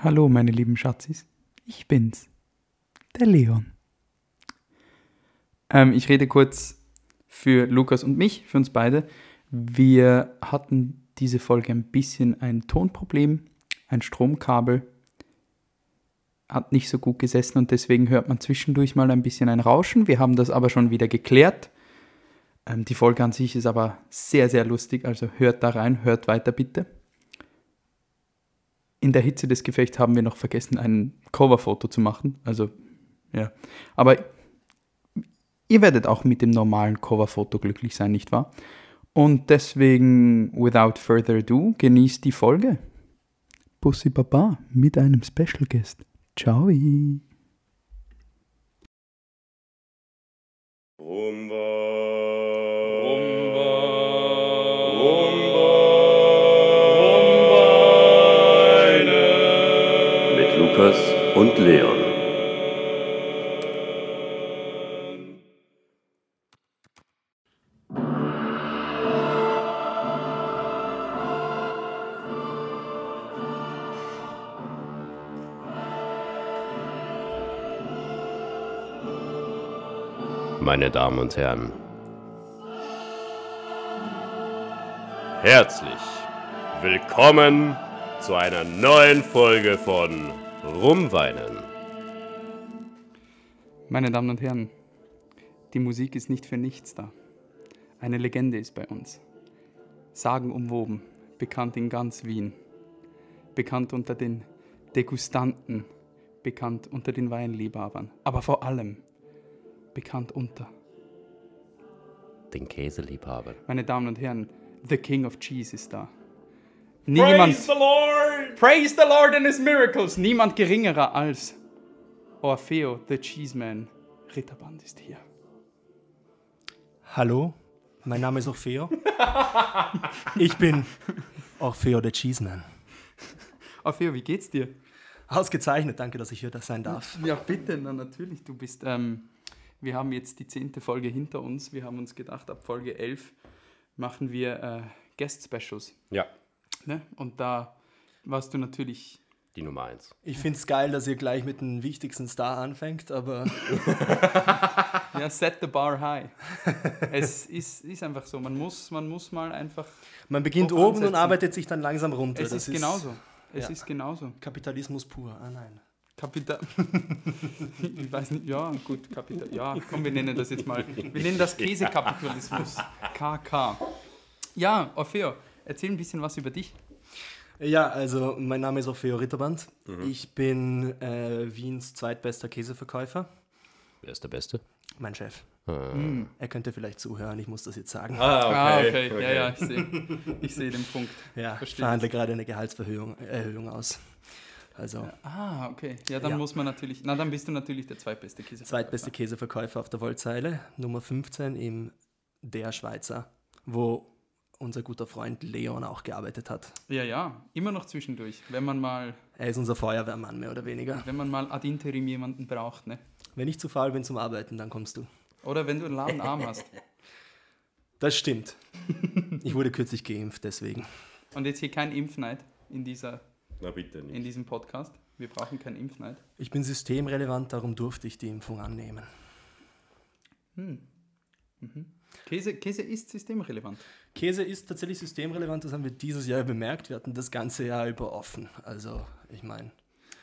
Hallo, meine lieben Schatzis. Ich bin's, der Leon. Ähm, ich rede kurz für Lukas und mich, für uns beide. Wir hatten diese Folge ein bisschen ein Tonproblem, ein Stromkabel hat nicht so gut gesessen und deswegen hört man zwischendurch mal ein bisschen ein Rauschen. Wir haben das aber schon wieder geklärt. Ähm, die Folge an sich ist aber sehr, sehr lustig, also hört da rein, hört weiter bitte. In der Hitze des Gefechts haben wir noch vergessen, ein Coverfoto zu machen. Also, ja. Aber ihr werdet auch mit dem normalen Coverfoto glücklich sein, nicht wahr? Und deswegen, without further ado, genießt die Folge. Bussi Baba mit einem Special Guest. Ciao. Rumba. Und Leon. Meine Damen und Herren, herzlich willkommen zu einer neuen Folge von Rumweinen. Meine Damen und Herren, die Musik ist nicht für nichts da. Eine Legende ist bei uns. Sagenumwoben, bekannt in ganz Wien. Bekannt unter den Degustanten, bekannt unter den Weinliebhabern, aber vor allem bekannt unter. Den Käseliebhaber. Meine Damen und Herren, the King of Cheese ist da. Niemand, Praise the Lord! Praise the Lord and His miracles. Niemand geringerer als Orfeo, the Cheeseman. Ritterband ist hier. Hallo, mein Name ist Orfeo. Ich bin Orfeo der Cheeseman. Orfeo, wie geht's dir? Ausgezeichnet, danke, dass ich hier da sein darf. Ja, bitte, na, natürlich. Du bist, ähm, wir haben jetzt die zehnte Folge hinter uns. Wir haben uns gedacht, ab Folge 11 machen wir äh, Guest-Specials. Ja, Ne? Und da warst du natürlich. die Nummer eins. Ich finde es geil, dass ihr gleich mit dem wichtigsten Star anfängt, aber Ja, set the bar high. es ist, ist einfach so. Man muss, man muss mal einfach. man beginnt oben und ansetzen. arbeitet sich dann langsam runter. Es Das ist genauso. Es ja. ist genauso. Kapitalismus pur. Ah nein. Kapital. ich weiß nicht, ja, gut, Kapital. Ja, komm, wir nennen das jetzt mal. Wir nennen das Käsekapitalismus. KK. Ja, Orfeo, erzähl ein bisschen was über dich. Ja, also mein Name ist Orfeo Ritterband. Ich bin äh, Wiens zweitbester Käseverkäufer. Wer ist der Beste? Mein Chef. Hm. Er könnte vielleicht zuhören, ich muss das jetzt sagen. Ah, okay. Ja, ja, ich sehe ich seh den Punkt. Ja, ich verstehe verhandle gerade eine Gehaltsverhöhung Erhöhung aus. Also Ah, okay. Ja, dann Ja. muss man natürlich. Na, dann bist du natürlich der zweitbeste Käse. zweitbeste Käseverkäufer auf der Wollzeile, Nummer 15 im Der Schweizer, wo unser guter Freund Leon auch gearbeitet hat. Ja, ja, immer noch zwischendurch. Wenn man mal, Er ist unser Feuerwehrmann, mehr oder weniger. wenn man mal ad interim jemanden braucht, ne? Wenn ich zu faul bin zum Arbeiten, dann kommst du. Oder wenn du einen lahmen Arm hast. Das stimmt. Ich wurde kürzlich geimpft, deswegen. Und jetzt hier kein Impfneid in, dieser, Na bitte nicht. in diesem Podcast. Wir brauchen keinen Impfneid. Ich bin systemrelevant, darum durfte ich die Impfung annehmen. Käse, Käse ist systemrelevant. Käse ist tatsächlich systemrelevant, das haben wir dieses Jahr bemerkt. Wir hatten das ganze Jahr über offen. Also, ich meine,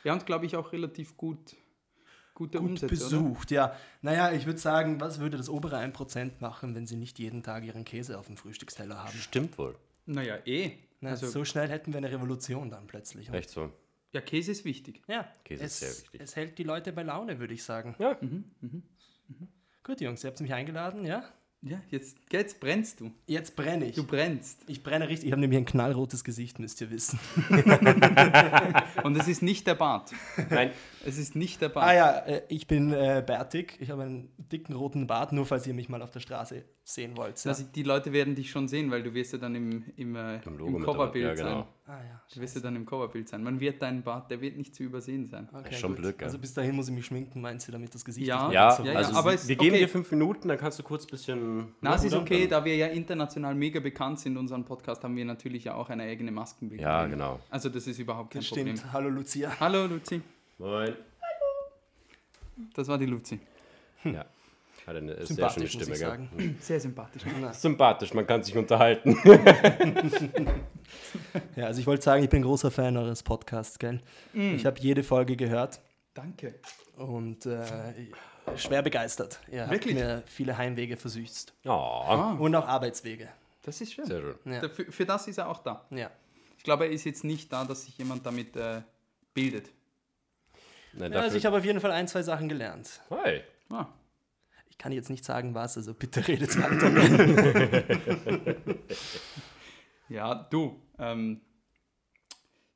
Ja, und glaube ich auch relativ gut, gute gut Umsätze, besucht, ja. Naja, ich würde sagen, was würde das obere 1% machen, wenn sie nicht jeden Tag ihren Käse auf dem Frühstücksteller haben? Stimmt wohl. oder? Naja, eh. Na, Also, so schnell hätten wir eine Revolution dann plötzlich. Echt so. ja, Käse ist wichtig. Ja, Käse es, ist sehr wichtig. es hält die Leute bei Laune, würde ich sagen. Ja. Gut, Jungs, ihr habt mich eingeladen, ja? Ja, jetzt, jetzt brennst du. Jetzt brenne ich. Du brennst. Ich brenne richtig. Ich habe nämlich ein knallrotes Gesicht, müsst ihr wissen. Und es ist nicht der Bart. Nein, Es ist nicht der Bart. Ah ja, äh, ich bin äh, bärtig. Ich habe einen dicken roten Bart, nur falls ihr mich mal auf der Straße sehen wollt. Ja. Also die Leute werden dich schon sehen, weil du wirst ja dann im, im, äh, Im Coverbild. Ja, genau. sein. Ah ja. Du wirst ja dann im Coverbild sein. Man wird deinen Bart, der wird nicht zu übersehen sein. Okay, Schon gut. blöd, gell? Also bis dahin muss ich mich schminken, meinst du, damit das Gesicht Ja. nicht Ja, so- ja, also aber wir es- geben okay. dir fünf Minuten, dann kannst du kurz ein bisschen. Na, es ist okay, da wir ja international mega bekannt sind, unseren Podcast, haben wir natürlich ja auch eine eigene Maskenbildung. Ja, genau. Also das ist überhaupt kein Das Problem. stimmt. Hallo Lucia. Hallo Luzi, Moin. das war die Luzi. Ja. Hat eine sehr Sympathisch, schöne muss Stimme, ich gell? sagen. Sehr sympathisch. Sympathisch, man kann sich unterhalten. Ja, also ich wollte sagen, ich bin großer Fan eures Podcasts, gell? Ich habe jede Folge gehört Danke. und äh, schwer begeistert. Ihr Wirklich? habt mir viele Heimwege versüßt. Oh, Ah, Und auch Arbeitswege. das ist schön. sehr schön. Ja. Dafür, für das ist er auch da. ja. Ich glaube, er ist jetzt nicht da, dass sich jemand damit äh, bildet. Nein, ja also ich habe auf jeden Fall ein, zwei Sachen gelernt. Hi. Ah, Ich kann jetzt nicht sagen, was, also bitte redet weiter. ja, du. Ähm,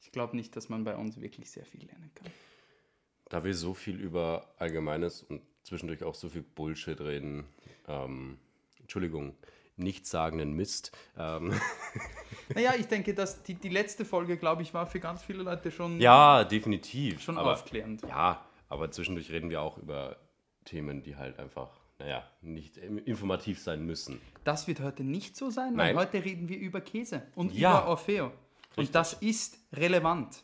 ich glaube nicht, dass man bei uns wirklich sehr viel lernen kann. Da wir so viel über Allgemeines und zwischendurch auch so viel Bullshit reden, ähm, Entschuldigung, nichtssagenden Mist, ähm, Naja, ich denke, dass die, die letzte Folge, glaube ich, war für ganz viele Leute schon, ja, definitiv. schon aber, aufklärend. Ja, aber zwischendurch reden wir auch über Themen, die halt einfach, naja, nicht informativ sein müssen. Das wird heute nicht so sein, weil Nein. heute reden wir über Käse und Ja. über Orfeo. Und das ist relevant.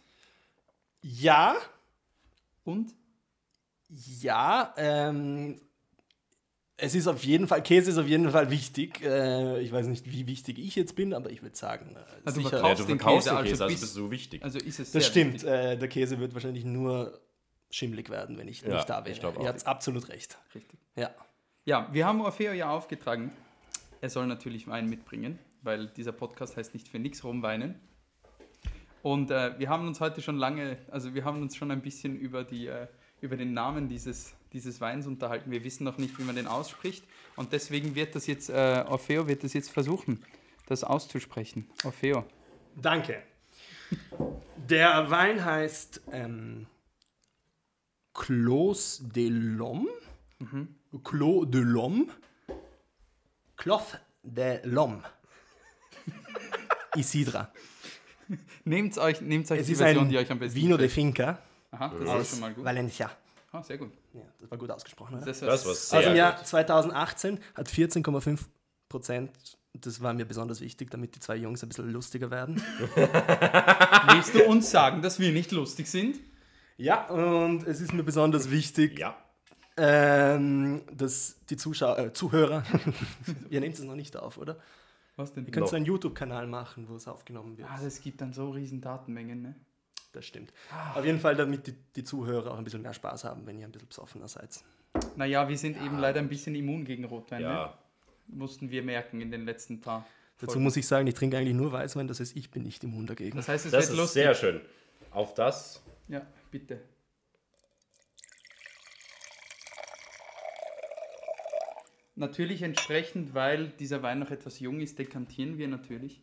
ja, Und ja, ähm, es ist auf jeden Fall, Käse ist auf jeden Fall wichtig. Äh, ich weiß nicht, wie wichtig ich jetzt bin, aber ich würde sagen, äh, Also sicher. verkaufst Ja, du den verkaufst Käse, den also Käse, also bist- bist du wichtig. also ist es Das sehr stimmt, wichtig. äh, der Käse wird wahrscheinlich nur schimmelig werden, wenn ich Ja, nicht da ich wäre. glaub auch. Ihr habt absolut recht. Richtig. Ja. Ja, wir haben Orfeo ja aufgetragen. Er soll natürlich Wein mitbringen, weil dieser Podcast heißt nicht für nichts rumweinen. Und äh, wir haben uns heute schon lange, also wir haben uns schon ein bisschen über, die, äh, über den Namen dieses, dieses Weins unterhalten. Wir wissen noch nicht, wie man den ausspricht. Und deswegen wird das jetzt, äh, Orfeo wird das jetzt versuchen, das auszusprechen. Orfeo. Danke. Der Wein heißt ähm, Clos de l'Homme. Clos de l'Homme. Cloth de l'Homme. Isidra. Nehmt euch, nehmt euch Es die ist Version, ein die euch am besten Vino de. Finca Aha, das ist schon mal gut. Valencia. Ah, sehr gut. Ja, das war gut ausgesprochen, oder? Das, Das war sehr Aus dem Jahr gut. 2018 hat 14,5 Prozent. Das war mir besonders wichtig, damit die zwei Jungs ein bisschen lustiger werden. willst du uns sagen, dass wir nicht lustig sind? Ja, und es ist mir besonders wichtig, Ja. Ähm, dass die Zuschauer, äh, Zuhörer, ihr nehmt es noch nicht auf, oder? Was denn? Ihr könnt so einen YouTube-Kanal machen, wo es aufgenommen wird. Ah, das gibt dann so riesen Datenmengen, ne? Das stimmt. Auf jeden Fall, damit die, die Zuhörer auch ein bisschen mehr Spaß haben, wenn ihr ein bisschen besoffener seid. Naja, wir sind eben leider ein bisschen immun gegen Rotwein, ne? Ja. Mussten wir merken in den letzten paar Dazu Folgen. muss ich sagen, ich trinke eigentlich nur Weißwein, das heißt, ich bin nicht immun dagegen. Das heißt, es Das wird ist lustig. sehr schön. Auf das. Ja, bitte. Natürlich entsprechend, weil dieser Wein noch etwas jung ist, dekantieren wir natürlich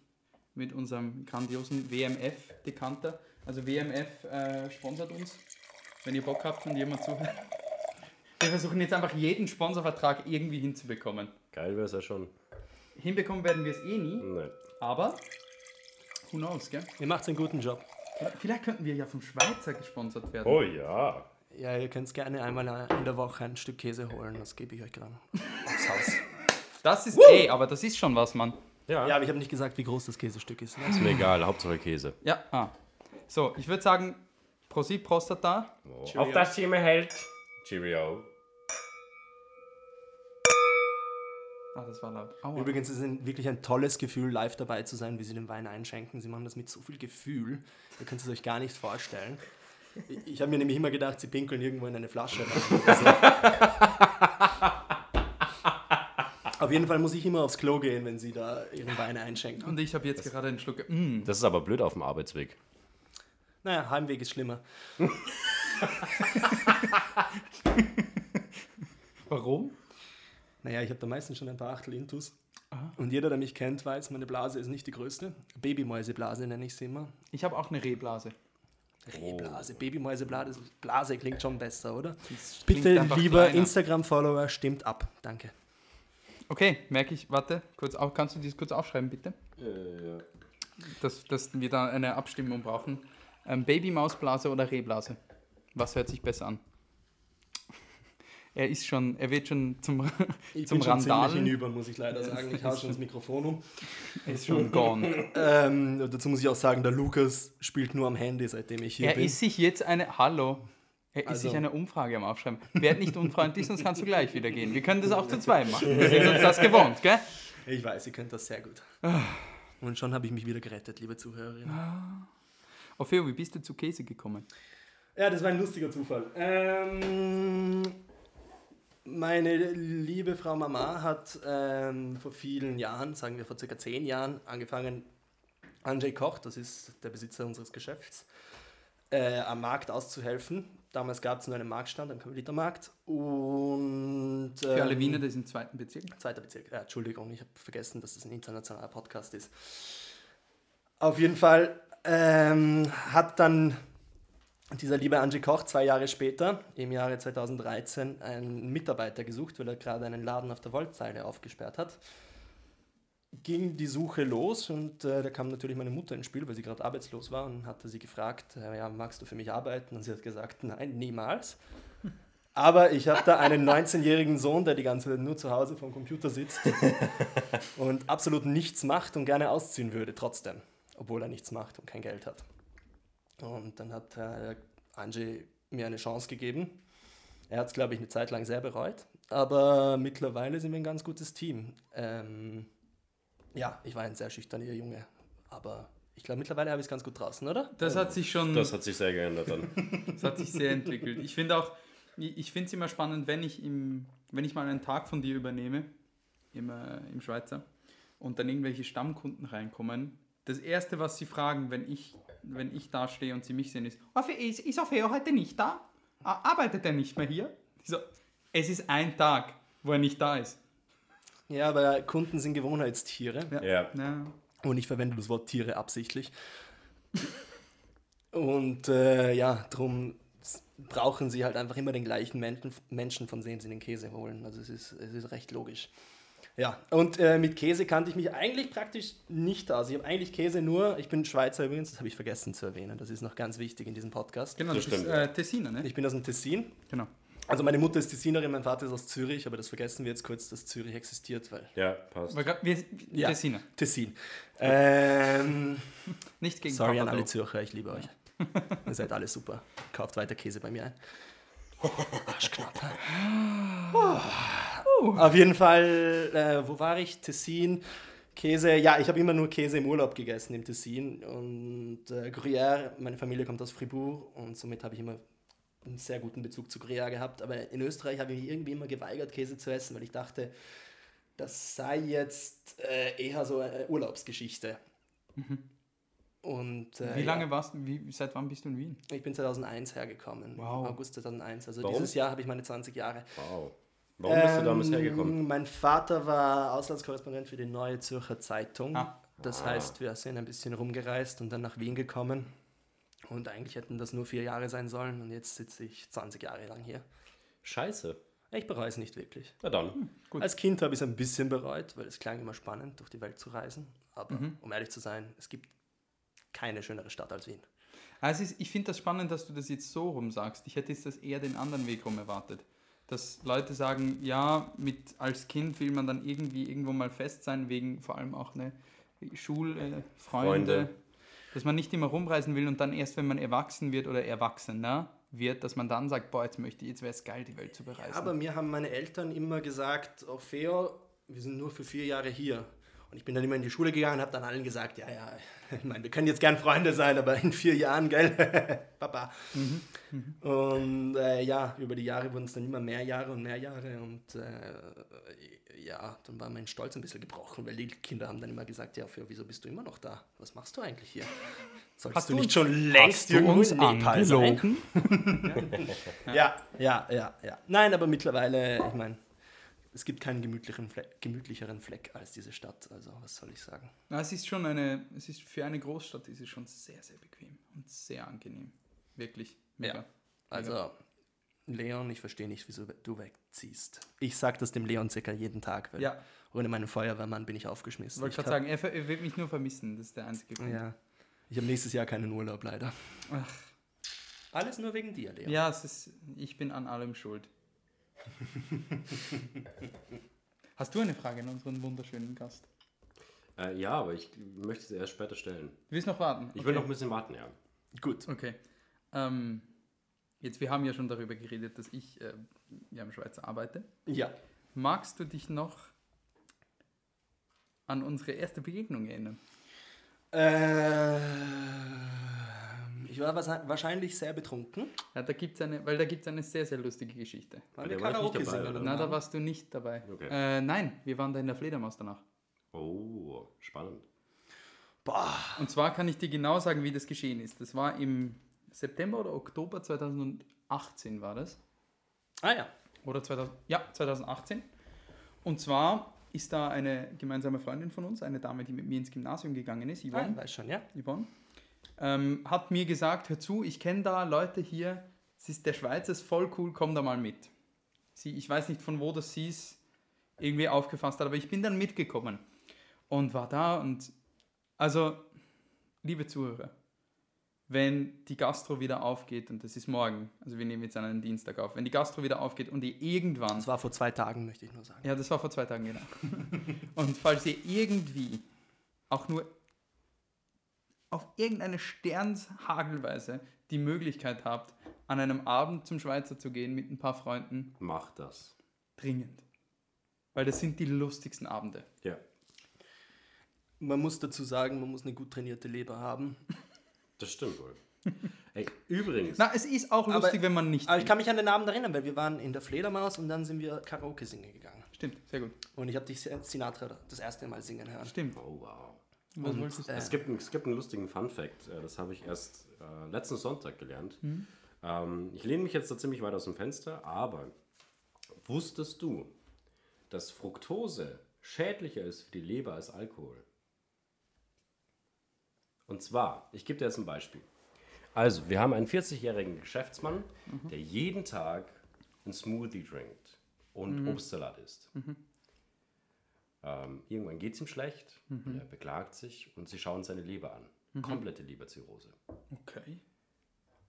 mit unserem grandiosen WMF-Dekanter. Also WMF äh, sponsert uns, wenn ihr Bock habt und jemand zuhört. Wir versuchen jetzt einfach jeden Sponsorvertrag irgendwie hinzubekommen. Geil wäre es ja schon. Hinbekommen werden wir es eh nie, Nein. aber who knows, gell? Ihr macht einen guten Job. Vielleicht könnten wir ja vom Schweizer gesponsert werden. Oh ja. Ja, ihr könnt gerne einmal in der Woche ein Stück Käse holen, das gebe ich euch gerade aufs Haus. Das ist, ey, aber das ist schon was, Mann. Ja. Ja, aber ich habe nicht gesagt, wie groß das Käsestück ist. Ist mir egal, Hauptsache Käse. Ja, ah. So, ich würde sagen, Prosit Prostata. Auf das Thema hält. Cheerio. Ah, das war laut. Aua. Übrigens ist es wirklich ein tolles Gefühl, live dabei zu sein, wie sie den Wein einschenken. Sie machen das mit so viel Gefühl, ihr könnt es euch gar nicht vorstellen. Ich, ich habe mir nämlich immer gedacht, sie pinkeln irgendwo in eine Flasche rein. Also, auf jeden Fall muss ich immer aufs Klo gehen, wenn sie da ihren Wein einschenken. Und ich habe jetzt gerade einen Schluck. Mm. Das ist aber blöd auf dem Arbeitsweg. Naja, Heimweg ist schlimmer. Warum? Naja, ich habe da meistens schon ein paar Achtel Intus. Und jeder, der mich kennt, weiß, meine Blase ist nicht die größte. Babymäuseblase nenne ich sie immer. Ich habe auch eine Rehblase. Rehblase, Babymäuseblase Blase klingt schon besser, oder? Bitte, lieber. Instagram-Follower, stimmt ab. Danke. Okay, merke ich. Warte, kurz auf, kannst du dies kurz aufschreiben, bitte? Äh, ja. Dass, dass wir da eine Abstimmung brauchen. Ähm, Babymausblase oder Rehblase? Was hört sich besser an? Er ist schon, er wird schon zum, Ich zum bin schon Randalen. hinüber, muss ich leider sagen. Ich hau schon das Mikrofon um. Er ist schon gone. Ähm, dazu muss ich auch sagen, der Lukas spielt nur am Handy, seitdem ich hier Er bin. ist sich jetzt eine, hallo, er ist Also- sich eine Umfrage am Aufschreiben. Werd nicht unfreundlich, sonst kannst du gleich wieder gehen. Wir können das auch zu zweit machen. Wir sind uns das gewohnt, gell? Ich weiß, ihr könnt das sehr gut. Und schon habe ich mich wieder gerettet, liebe Zuhörerinnen. Opheo, wie bist du zu Käse gekommen? Ja, das war ein lustiger Zufall. Ähm, meine liebe Frau Mama hat ähm, vor vielen Jahren, sagen wir vor circa zehn Jahren, angefangen, Andrzej Koch, das ist der Besitzer unseres Geschäfts, äh, am Markt auszuhelfen. Damals gab es nur einen Marktstand, einen Karmelitermarkt. Und, Für alle ähm, Wiener, das ist im zweiten Bezirk. Zweiter Bezirk. Ja, Entschuldigung, ich habe vergessen, dass es ein internationaler Podcast ist. Auf jeden Fall ähm, hat dann dieser liebe Angie Koch zwei Jahre später, im Jahre 2013, einen Mitarbeiter gesucht, weil er gerade einen Laden auf der Wollzeile aufgesperrt hat. Ging die Suche los und äh, da kam natürlich meine Mutter ins Spiel, weil sie gerade arbeitslos war und hatte sie gefragt, äh, ja, magst du für mich arbeiten? Und sie hat gesagt, nein, niemals. Aber ich habe da einen 19-jährigen Sohn, der die ganze Zeit nur zu Hause vom Computer sitzt und absolut nichts macht und gerne ausziehen würde trotzdem, obwohl er nichts macht und kein Geld hat. Und dann hat äh, Angie mir eine Chance gegeben. Er hat es, glaube ich, eine Zeit lang sehr bereut, aber mittlerweile sind wir ein ganz gutes Team. Ähm, ja, ich war ein sehr schüchterner Junge, aber ich glaube, mittlerweile habe ich es ganz gut draußen, oder? Das hat sich schon, Das hat sich sehr geändert dann. das hat sich sehr entwickelt. Ich finde auch, ich finde es immer spannend, wenn ich, im, wenn ich mal einen Tag von dir übernehme, im, äh, im Schweizer, und dann irgendwelche Stammkunden reinkommen. Das Erste, was sie fragen, wenn ich, wenn ich da stehe und sie mich sehen, ist, "Ofe- ist, ist Opheo heute nicht da? Arbeitet er nicht mehr hier? So, es ist ein Tag, wo er nicht da ist. Ja, aber Kunden sind Gewohnheitstiere. Ja. Ja. Und ich verwende das Wort Tiere absichtlich. Und äh, ja, darum brauchen sie halt einfach immer den gleichen Menschen, Menschen, von dem sie den Käse holen. Also es ist, es ist recht logisch. Ja, und äh, mit Käse kannte ich mich eigentlich praktisch nicht aus. Ich habe eigentlich Käse nur, ich bin Schweizer übrigens, das habe ich vergessen zu erwähnen. Das ist noch ganz wichtig in diesem Podcast. Genau, Das das, ist stimmt, äh, Tessiner, ne? Ich bin aus dem Tessin. Genau. Also meine Mutter ist Tessinerin, mein Vater ist aus Zürich, aber das vergessen wir jetzt kurz, dass Zürich existiert, weil Ja, passt. Aber gra- wir, Ja. Tessiner. Tessin. Ähm, Nicht gegen Sorry an Papa alle Dog. Zürcher, ich liebe euch. Ihr seid alle super. Kauft weiter Käse bei mir ein. Arschknapp. Auf jeden Fall, äh, wo war ich? Tessin. Käse, ja, ich habe immer nur Käse im Urlaub gegessen im Tessin. Und äh, Gruyère, meine Familie kommt aus Fribourg und somit habe ich immer einen sehr guten Bezug zu Gruyère gehabt. Aber in Österreich habe ich mich irgendwie immer geweigert, Käse zu essen, weil ich dachte, das sei jetzt äh, eher so eine Urlaubsgeschichte. Und, äh, Wie ja. lange warst du, wie, seit wann bist du in Wien? Ich bin 2001 hergekommen. Wow. August 2001. Also Warum? dieses Jahr habe ich meine 20 Jahre. Wow. Warum bist du damals Ähm, hergekommen? Mein Vater war Auslandskorrespondent für die Neue Zürcher Zeitung. Ah. Das heißt, wir sind ein bisschen rumgereist und dann nach Wien gekommen. Und eigentlich hätten das nur vier Jahre sein sollen. Und jetzt sitze ich 20 Jahre lang hier. Scheiße. Ich bereue es nicht wirklich. Na dann. Gut. Als Kind habe ich es ein bisschen bereut, weil es klang immer spannend, durch die Welt zu reisen. Aber Mhm. um ehrlich zu sein, es gibt keine schönere Stadt als Wien. Also es ist, ich finde das spannend, dass du das jetzt so rum sagst. Ich hätte jetzt das eher den anderen Weg rum erwartet. Dass Leute sagen, ja, mit als Kind will man dann irgendwie irgendwo mal fest sein, wegen vor allem auch eine Schule, Freunde, Freunde. dass man nicht immer rumreisen will und dann erst, wenn man erwachsen wird oder erwachsener wird, dass man dann sagt, boah, jetzt möchte ich, jetzt wäre es geil, die Welt zu bereisen. Aber mir haben meine Eltern immer gesagt, Orfeo, wir sind nur für vier Jahre hier. Und ich bin dann immer in die Schule gegangen und habe dann allen gesagt, ja, ja, ich meine, wir können jetzt gern Freunde sein, aber in vier Jahren, gell? Papa. Und äh, ja, über die Jahre wurden es dann immer mehr Jahre und mehr Jahre und äh, ja, dann war mein Stolz ein bisschen gebrochen, weil die Kinder haben dann immer gesagt, ja, Orfeo, wieso bist du immer noch da? Was machst du eigentlich hier? Solltest Hast du nicht schon längst irgendwo in Nepal sein? angelogen? Ja, ja, ja, ja. Nein, aber mittlerweile, ich meine, es gibt keinen gemütlicheren Fleck, gemütlicheren Fleck als diese Stadt. Also, was soll ich sagen? Na, es ist schon eine, es ist für eine Großstadt ist es schon sehr, sehr bequem und sehr angenehm. Wirklich. Mega. Ja. Also, Leon, ich verstehe nicht, wieso du wegziehst. Ich sag das dem Leon circa jeden Tag, weil Ja. ohne meinen Feuerwehrmann bin ich aufgeschmissen. Wollte Ich gerade sagen, er, er wird mich nur vermissen. Das ist der einzige Grund. Ja. Ich habe nächstes Jahr keinen Urlaub, leider. Ach. Alles nur wegen dir, Leon. Ja, es ist, ich bin an allem schuld. Hast du eine Frage an unseren wunderschönen Gast? Äh, ja, aber ich möchte sie erst später stellen. Du willst noch warten? Ich will noch ein bisschen warten, ja. Gut. Okay. Ähm, jetzt, wir haben ja schon darüber geredet, dass ich äh, ja im Schweiz arbeite. Ja. Magst du dich noch an unsere erste Begegnung erinnern? Äh, ich war wahrscheinlich sehr betrunken. Ja, da gibt's eine, weil da gibt es eine sehr, sehr lustige Geschichte. Waren der wir Karaoke dabei, singen? oder? Na, da warst du nicht dabei. Okay. Äh, nein, wir waren da in der Fledermaus danach. Oh, spannend. Boah. Und zwar kann ich dir genau sagen, wie das geschehen ist. Das war im September oder Oktober 2018 war das. Ah ja. Oder 2000, ja, 2018. Und zwar ist da eine gemeinsame Freundin von uns, eine Dame, die mit mir ins Gymnasium gegangen ist, Ah, Yvonne, weiß schon, ja. Yvonne ähm, hat mir gesagt, hör zu, ich kenne da Leute hier, es ist der Schweiz, ist voll cool, komm da mal mit. Sie, ich weiß nicht, von wo das sie es irgendwie aufgefasst hat, aber ich bin dann mitgekommen und war da und also, liebe Zuhörer, wenn die Gastro wieder aufgeht, und das ist morgen, also wir nehmen jetzt an einem Dienstag auf, wenn die Gastro wieder aufgeht und ihr irgendwann Das war vor zwei Tagen, möchte ich nur sagen. ja, das war vor zwei Tagen, genau. Und falls ihr irgendwie auch nur auf irgendeine Sternshagelweise die Möglichkeit habt, an einem Abend zum Schweizer zu gehen mit ein paar Freunden, Mach das. dringend. Weil das sind die lustigsten Abende. Ja. Man muss dazu sagen, man muss eine gut trainierte Leber haben. Das stimmt wohl. Ey, übrigens, Na, es ist auch Aber- lustig, wenn man nicht. Aber ich kann mich an den Abend erinnern, weil wir waren in der Fledermaus und dann sind wir Karaoke singen gegangen. Stimmt, sehr gut. Und ich habe dich Sinatra das erste Mal singen hören. Stimmt. oh wow. Und, äh, Es gibt, einen- es gibt einen lustigen Fun-Fact, äh, das habe ich erst äh, letzten Sonntag gelernt. Ähm, ich lehne mich jetzt da ziemlich weit aus dem Fenster, aber wusstest du, dass Fructose schädlicher ist für die Leber als Alkohol? Und zwar, ich gebe dir jetzt ein Beispiel. Also, wir haben einen 40-jährigen Geschäftsmann, der jeden Tag einen Smoothie trinkt und Obstsalat isst. Ähm, irgendwann geht es ihm schlecht, er beklagt sich und sie schauen seine Leber an. Komplette Leberzirrhose. Okay.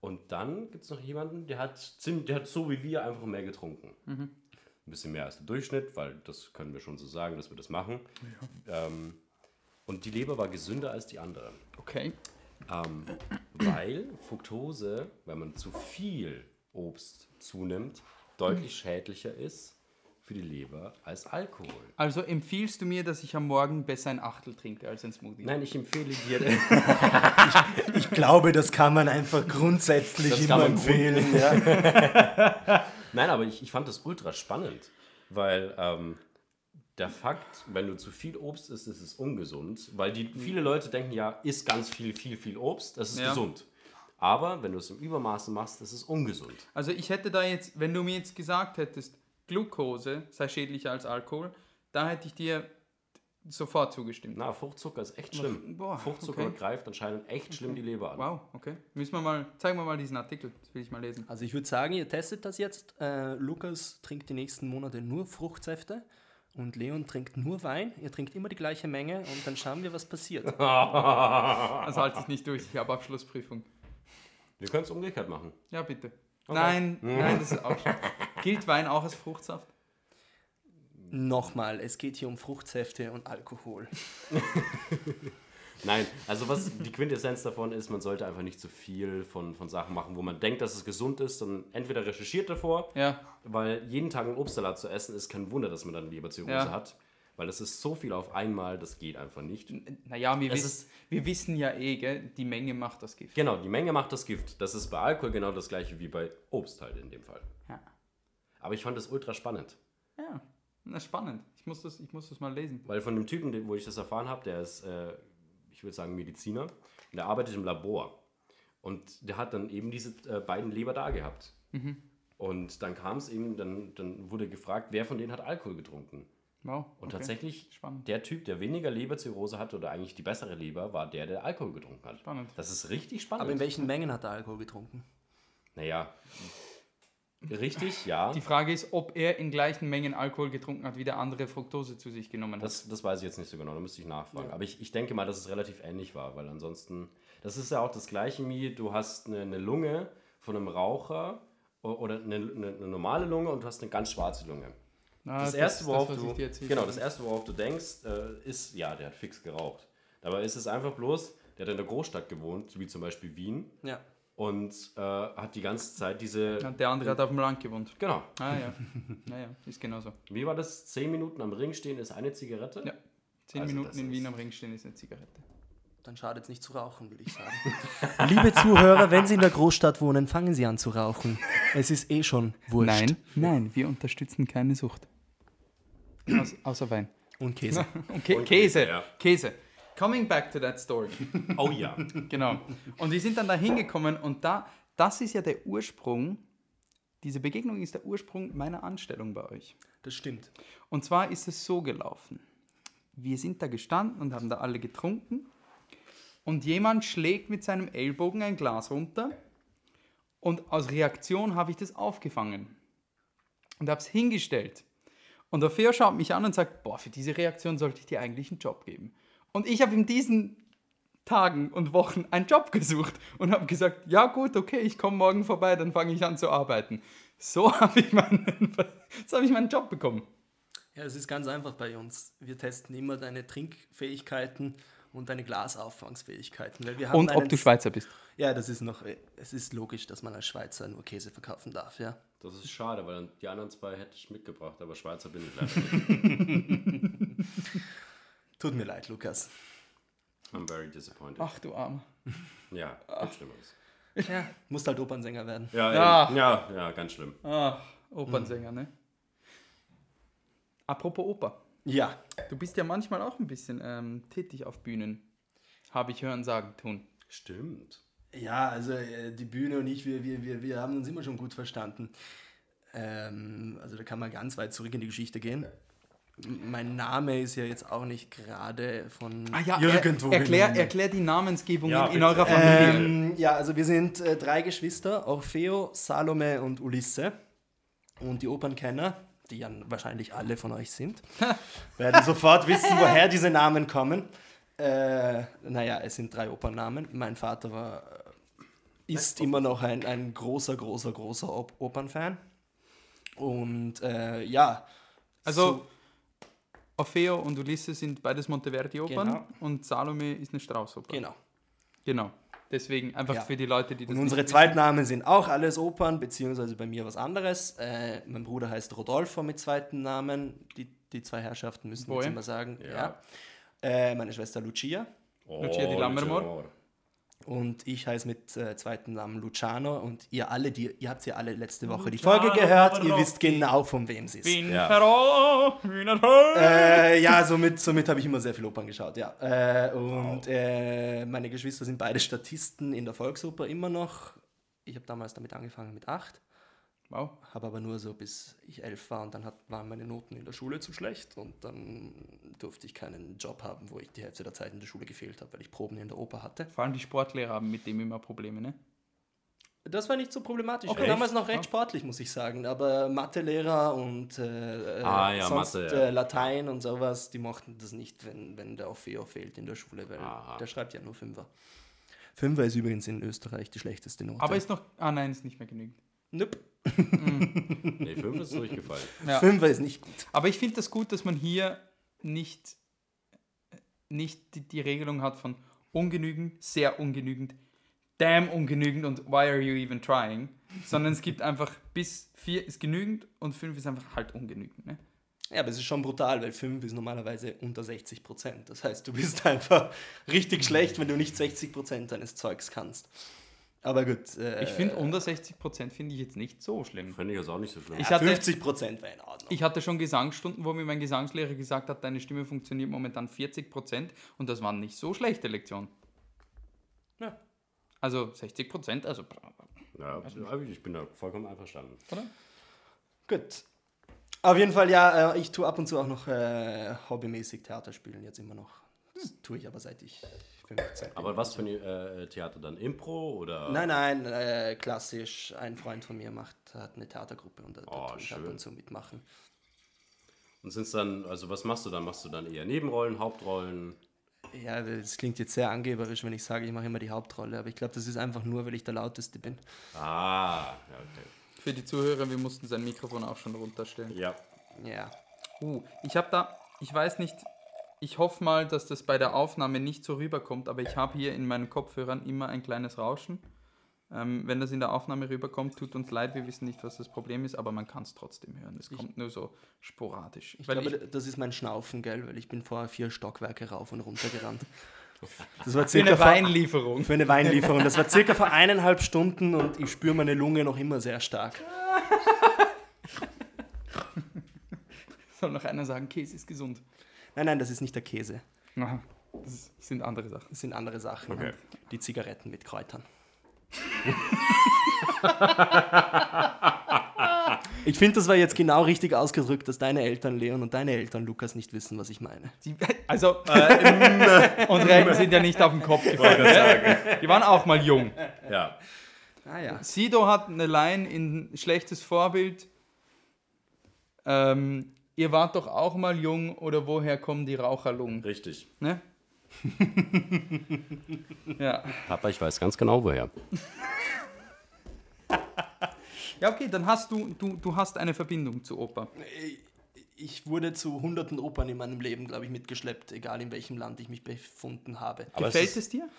Und dann gibt es noch jemanden, der hat, ziemlich, der hat so wie wir einfach mehr getrunken. Ein bisschen mehr als der Durchschnitt, weil das können wir schon so sagen, dass wir das machen. Ähm, und die Leber war gesünder als die andere. Okay. Ähm, weil Fructose, wenn man zu viel Obst zunimmt, deutlich schädlicher ist für die Leber als Alkohol. Also empfiehlst du mir, dass ich am Morgen besser ein Achtel trinke als ein Smoothie? Nein, ich empfehle dir. Ich glaube, das kann man einfach grundsätzlich Das immer kann man empfehlen. Ja. Nein, aber ich, ich fand das ultra spannend, weil ähm, der Fakt, wenn du zu viel Obst isst, ist es ungesund, weil die, viele Leute denken ja, isst ganz viel, viel, viel Obst, das ist Ja. gesund. Aber wenn du es im Übermaße machst, ist es ungesund. Also ich hätte da jetzt, wenn du mir jetzt gesagt hättest, Glucose sei schädlicher als Alkohol, da hätte ich dir sofort zugestimmt. Na, Fruchtzucker ist echt schlimm. Boah, Fruchtzucker okay. greift anscheinend echt schlimm die Leber an. Wow, okay. Müssen wir mal, zeigen wir mal diesen Artikel, das will ich mal lesen. Also ich würde sagen, ihr testet das jetzt. Äh, Lukas trinkt die nächsten Monate nur Fruchtsäfte und Leon trinkt nur Wein. Ihr trinkt immer die gleiche Menge und dann schauen wir, was passiert. Also halte ich nicht durch, ich habe Abschlussprüfung. Wir können es umgekehrt machen. Ja, bitte. Nein, nein, das ist auch schon. Gilt Wein auch als Fruchtsaft? Nochmal, es geht hier um Fruchtsäfte und Alkohol. Nein, also was die Quintessenz davon ist, man sollte einfach nicht zu viel von, von Sachen machen, wo man denkt, dass es gesund ist, sondern entweder recherchiert davor, Ja, weil jeden Tag einen Obstsalat zu essen ist kein Wunder, dass man dann Leberzirrhose Ja. hat, weil das ist so viel auf einmal, das geht einfach nicht. naja, wir, wiss, wir wissen ja eh, gell, die Menge macht das Gift. Genau, die Menge macht das Gift. Das ist bei Alkohol genau das gleiche wie bei Obst halt in dem Fall. Ja, Aber ich fand das ultra spannend, ja. Na, spannend. Ich muss, das, ich muss das mal lesen. weil von dem Typen, wo ich das erfahren habe, der ist, äh, ich würde sagen, Mediziner, und der arbeitet im Labor. Und der hat dann eben diese äh, beiden Leber da gehabt. Mhm. Und dann kam es eben, dann, dann wurde gefragt, wer von denen hat Alkohol getrunken. Wow. Und okay. tatsächlich, Spannend. der Typ, der weniger Leberzirrhose hatte oder eigentlich die bessere Leber, war der, der Alkohol getrunken hat. Spannend. Das ist richtig spannend. Aber in welchen Mengen hat er Alkohol getrunken? naja, Richtig, ja. Die Frage ist, ob er in gleichen Mengen Alkohol getrunken hat, wie der andere Fructose zu sich genommen hat. Das, das weiß ich jetzt nicht so genau, da müsste ich nachfragen. Aber ich, ich denke mal, dass es relativ ähnlich war, weil ansonsten, das ist ja auch das gleiche wie, du hast eine, eine Lunge von einem Raucher oder eine, eine, eine normale Lunge und du hast eine ganz schwarze Lunge. Ah, Das, erste, worauf ich du, genau, das erste, worauf du denkst, äh, ist, ja, der hat fix geraucht. Dabei ist es einfach bloß, der hat in der Großstadt gewohnt, wie zum Beispiel Wien, Ja. Und äh, hat die ganze Zeit diese, Ja, Der andere hat auf dem Land gewohnt. genau, Ah ja, naja, ist genauso. wie war das? Zehn Minuten am Ring stehen ist eine Zigarette? Ja. Zehn Also Minuten in Wien am Ring stehen ist eine Zigarette. Dann schadet es nicht zu rauchen, würde ich sagen. Liebe Zuhörer, wenn Sie in der Großstadt wohnen, fangen Sie an zu rauchen. Es ist eh schon wurscht. Nein, nein, wir unterstützen keine Sucht. Aus, außer Wein. Und Käse. Und Kä Und Käse, Käse, ja. Käse. Coming back to that story. Oh ja. Genau. Und wir sind dann da hingekommen und da, das ist ja der Ursprung, diese Begegnung ist der Ursprung meiner Anstellung bei euch. Das stimmt. Und zwar ist es so gelaufen. Wir sind da gestanden und haben da alle getrunken und jemand schlägt mit seinem Ellbogen ein Glas runter und aus Reaktion habe ich das aufgefangen und habe es hingestellt. Und der Feo schaut mich an und sagt, boah, für diese Reaktion sollte ich dir eigentlich einen Job geben. Und ich habe in diesen Tagen und Wochen einen Job gesucht und habe gesagt, ja gut, okay, ich komme morgen vorbei, dann fange ich an zu arbeiten. So habe ich, meinen, so habe ich meinen Job bekommen. Ja, es ist ganz einfach bei uns. Wir testen immer deine Trinkfähigkeiten und deine Glasauffangsfähigkeiten. Weil wir haben Und ob einen- du Schweizer bist. Ja, das ist noch, es ist logisch, dass man als Schweizer nur Käse verkaufen darf, ja. Das ist schade, weil die anderen zwei hätte ich mitgebracht, aber Schweizer bin ich leider nicht. Tut mir leid, Lukas. I'm very disappointed. Ach du Arm. Ja, gibt Schlimmeres. Ja, musst halt Opernsänger werden. Ja, Ja. ja, ja, ganz schlimm. Ach, Opernsänger, ne? Apropos Oper. Ja, Du bist ja manchmal auch ein bisschen ähm, tätig auf Bühnen. Habe ich hören, sagen, tun. Stimmt. Ja, also äh, die Bühne und ich, wir, wir, wir, wir haben uns immer schon gut verstanden. Ähm, also da kann man ganz weit zurück in die Geschichte gehen. Mein Name ist ja jetzt auch nicht gerade von irgendwo er, erklär, erklär die Namensgebung Ja, in, in eurer Familie. Ähm, ja, also wir sind äh, drei Geschwister, Orfeo, Salome und Ulisse. Und die Opernkenner, die ja wahrscheinlich alle von euch sind, werden sofort wissen, woher diese Namen kommen. Äh, naja, es sind drei Opernnamen. Mein Vater war, äh, ist immer noch ein, ein großer, großer, großer Op Opernfan. Und äh, ja, Also, Orfeo und Ulysses sind beides Monteverdi-Opern Genau. und Salome ist eine Straußoper. genau. Genau. Deswegen einfach Ja. für die Leute, die das Und unsere nicht Zweitnamen sind auch alles Opern, beziehungsweise bei mir was anderes. Äh, mein Bruder heißt Rodolfo mit zweiten Namen. Die, die zwei Herrschaften müssen wir jetzt immer sagen. Ja. Ja. Äh, meine Schwester Lucia. Oh, Lucia di Lammermoor. Und ich heiße mit äh, zweiten Namen Luciano. Und ihr alle, die, ihr habt ja alle letzte Woche die Folge gehört. Ihr wisst genau, von wem sie ist. Ja. Äh, ja, somit, somit habe ich immer sehr viel Opern geschaut, ja. Äh, und äh, meine Geschwister sind beide Statisten in der Volksoper immer noch. Ich habe damals damit angefangen mit acht. Wow. Habe aber nur so bis ich elf war und dann hat, waren meine Noten in der Schule zu schlecht und dann durfte ich keinen Job haben, wo ich die Hälfte der Zeit in der Schule gefehlt habe, weil ich Proben in der Oper hatte. Vor allem die Sportlehrer haben mit dem immer Probleme, ne? Das war nicht so problematisch. Ich Okay. war damals noch Ja. recht sportlich, muss ich sagen. Aber Mathelehrer und äh, Ah, ja, sonst Mathe, ja. äh, Latein und sowas, die mochten das nicht, wenn, wenn der Orfeo fehlt in der Schule, weil Aha. der schreibt ja nur Fünfer. Fünfer ist übrigens in Österreich die schlechteste Note. Aber ist noch. Ah nein, ist nicht mehr genügend. Nope. Nee, fünf ist durchgefallen. Ja. Fünfer ist nicht gut. Aber ich finde das gut, dass man hier nicht, nicht die, die Regelung hat von ungenügend, sehr ungenügend, damn ungenügend und why are you even trying, sondern es gibt einfach bis vier ist genügend und fünf ist einfach halt ungenügend. Ne? Ja, aber es ist schon brutal, weil 5 ist normalerweise unter 60 Prozent. Das heißt, du bist einfach richtig schlecht, wenn du nicht 60 Prozent deines Zeugs kannst. Aber gut. Äh, Ich finde unter 60 Prozent finde ich jetzt nicht so schlimm. Finde ich jetzt auch nicht so schlimm. Ich hatte- 50 Prozent wäre in Ordnung. Ich hatte schon Gesangsstunden, wo mir mein Gesangslehrer gesagt hat, deine Stimme funktioniert momentan 40 Prozent und das waren nicht so schlechte Lektionen. Ja. Also 60 Prozent, also Ja, ich bin da vollkommen einverstanden. oder? Gut. Auf jeden Fall, ja, äh, ich tue ab und zu auch noch äh, hobbymäßig Theater spielen, jetzt immer noch. Das tue ich aber seit ich 15 bin. Aber was für ein äh, Theater dann? Impro oder? Nein, nein, äh, klassisch. Ein Freund von mir macht, hat eine Theatergruppe und da, da Oh, tue ich ab und zu mitmachen. Und sind's dann, also was machst du dann? Machst du dann eher Nebenrollen, Hauptrollen? Ja, das klingt jetzt sehr angeberisch, wenn ich sage, ich mache immer die Hauptrolle, aber ich glaube, das ist einfach nur, weil ich der Lauteste bin. Ah, ja, okay. Für die Zuhörer, wir mussten sein Mikrofon auch schon runterstellen. Ja. Ja. Uh, ich habe da, ich weiß nicht, ich hoffe mal, dass das bei der Aufnahme nicht so rüberkommt, aber ich habe hier in meinen Kopfhörern immer ein kleines Rauschen. Ähm, wenn das in der Aufnahme rüberkommt, tut uns leid, wir wissen nicht, was das Problem ist, aber man kann es trotzdem hören. Es kommt nur so sporadisch. Ich Weil glaube, ich, das ist mein Schnaufen, gell, weil ich bin vorher vier Stockwerke rauf und runter gerannt. Das war für circa eine vor- Weinlieferung. für eine Weinlieferung. Das war circa vor eineinhalb Stunden und ich spüre meine Lunge noch immer sehr stark. Soll noch einer sagen, Käse ist gesund. Nein, nein, das ist nicht der Käse. Aha, das sind andere Sachen. Das sind andere Sachen. Okay. Die Zigaretten mit Kräutern. ich finde, das war jetzt genau richtig ausgedrückt, dass deine Eltern Leon und deine Eltern Lukas nicht wissen, was ich meine. Die, also, äh, unsere Eltern sind ja nicht auf den Kopf gefallen. ne? Die waren auch mal jung. Ja. Ah ja. Sido hat eine Line in Schlechtes Vorbild. Ähm, ihr wart doch auch mal jung oder woher kommen die Raucherlungen? Richtig. Ne? ja. Papa, ich weiß ganz genau woher. ja, okay, dann hast du, du, du hast eine Verbindung zu Oper. Ich wurde zu hunderten Opern in meinem Leben, glaube ich, mitgeschleppt, egal in welchem Land ich mich befunden habe. Aber Gefällt es es dir?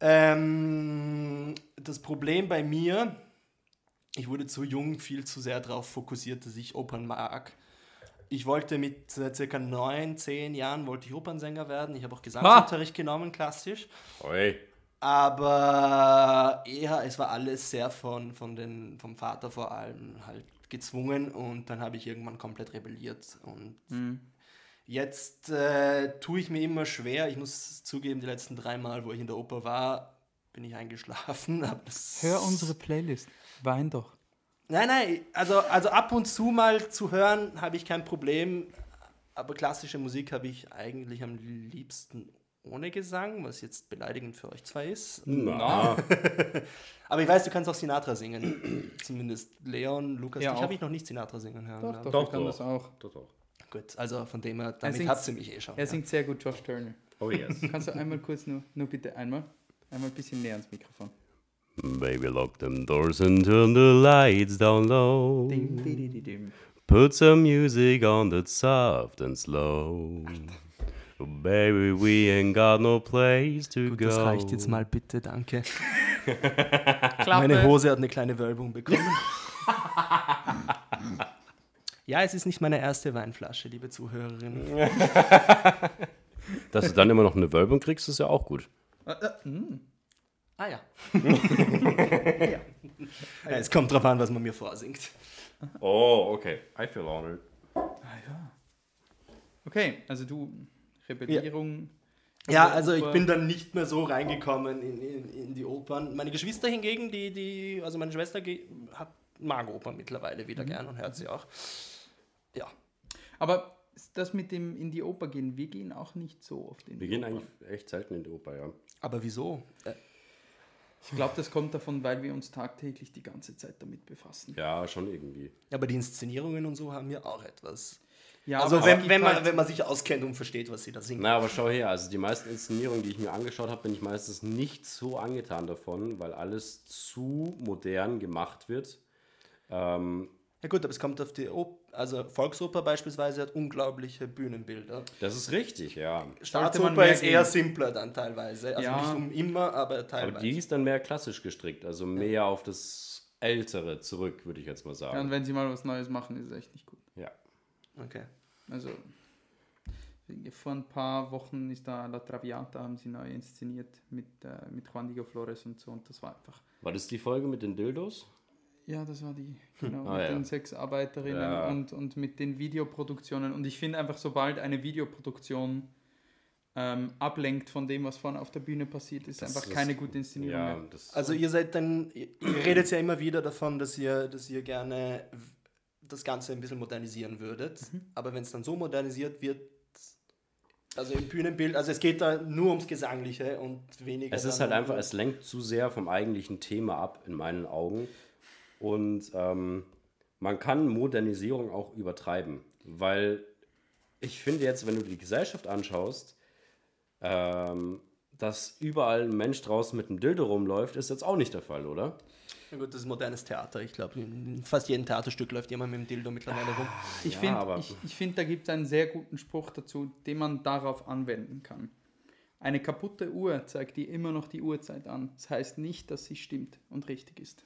Ähm, das Problem bei mir, ich wurde zu jung viel zu sehr darauf fokussiert, dass ich Opern mag. Ich wollte mit äh, circa neun, zehn Jahren wollte ich Opernsänger werden. Ich habe auch Gesangsunterricht genommen, klassisch. Oi. Aber eher, es war alles sehr von, von den, vom Vater vor allem halt gezwungen und dann habe ich irgendwann komplett rebelliert. Und jetzt äh, tue ich mir immer schwer. Ich muss zugeben, die letzten drei Mal, wo ich in der Oper war, bin ich eingeschlafen. Hör unsere Playlist. Wein doch. Nein, nein, also, also ab und zu mal zu hören, habe ich kein Problem. Aber klassische Musik habe ich eigentlich am liebsten ohne Gesang, was jetzt beleidigend für euch zwei ist. Na. Aber ich weiß, du kannst auch Sinatra singen. Zumindest Leon, Lukas, Ja, auch. habe ich noch nicht Sinatra singen hören. Doch, doch, Doch, ich kann doch. das auch. Doch, doch. Gut, also von dem her, damit habt ihr mich eh schon. Er ja. singt sehr gut Josh Turner. Oh yes. Kannst du einmal kurz nur, nur bitte einmal, einmal ein bisschen näher ans Mikrofon. Baby, lock them doors and turn the lights down low. Ding. Put some music on that's soft and slow. Baby, we ain't got no place to Gut, go. das reicht jetzt mal bitte, danke. Meine Hose hat eine kleine Wölbung bekommen. ja, es ist nicht meine erste Weinflasche, liebe Zuhörerinnen. Dass du dann immer noch eine Wölbung kriegst, ist ja auch gut. Ah ja. ja. Es kommt drauf an, was man mir vorsingt. Oh, okay. I feel honored. Okay, also du, Rebellierung. Ja, Oper- also ich Oper- bin dann nicht mehr so reingekommen in, in, in die Opern. Meine Geschwister hingegen, die, die also meine Schwester hat, mag Opern mittlerweile wieder gern und hört sie auch. Ja. Aber das mit dem in die Oper gehen, wir gehen auch nicht so oft in Wir die gehen Oper. eigentlich echt selten in die Oper, ja. Aber wieso? Äh, Ich glaube, das kommt davon, weil wir uns tagtäglich die ganze Zeit damit befassen. Ja, schon irgendwie. aber die Inszenierungen und so haben ja auch etwas. Ja, also wenn, wenn, man, halt- wenn man sich auskennt und versteht, was sie da singen. Na, aber schau her, also die meisten Inszenierungen, die ich mir angeschaut habe, bin ich meistens nicht so angetan davon, weil alles zu modern gemacht wird. Ähm, Ja gut, aber es kommt auf die Op also Volksoper beispielsweise hat unglaubliche Bühnenbilder. das ist richtig, ja. Staatsoper ist eher simpler dann teilweise. Also Ja. nicht um immer, aber Aber teilweise. die ist dann mehr klassisch gestrickt, also mehr auf das Ältere zurück, würde ich jetzt mal Ja, und sagen. wenn sie mal was Neues machen, ist es echt nicht gut. Ja. okay. Also vor ein paar Wochen ist da La Traviata, haben sie neu inszeniert mit, äh, mit Juan Diego Flores und so und das war einfach. War das die Folge mit den Dildos? Ja, das war die, genau, Ah, mit ja. den Sexarbeiterinnen Ja. und, und mit den Videoproduktionen. Und ich finde einfach, sobald eine Videoproduktion ähm, ablenkt von dem, was vorne auf der Bühne passiert, ist Das einfach ist- keine gute Inszenierung Ja, mehr. das, Also ihr seid dann, ihr redet ja immer wieder davon, dass ihr, dass ihr gerne das Ganze ein bisschen modernisieren würdet. Aber wenn es dann so modernisiert wird, Also im Bühnenbild, also es geht da nur ums Gesangliche und weniger. Es ist halt einfach, es lenkt zu sehr vom eigentlichen Thema ab, in meinen Augen. Und ähm, man kann Modernisierung auch übertreiben, weil ich finde jetzt, wenn du die Gesellschaft anschaust, ähm, dass überall ein Mensch draußen mit einem Dildo rumläuft, ist jetzt auch nicht der Fall, oder? Ja gut, das ist modernes Theater. Ich glaube, in fast jedem Theaterstück läuft jemand mit dem Dildo mittlerweile rum. Ich Ja, finde, aber- ich, ich find, da gibt es einen sehr guten Spruch dazu, den man darauf anwenden kann. Eine kaputte Uhr zeigt dir immer noch die Uhrzeit an. Das heißt nicht, dass sie stimmt und richtig ist.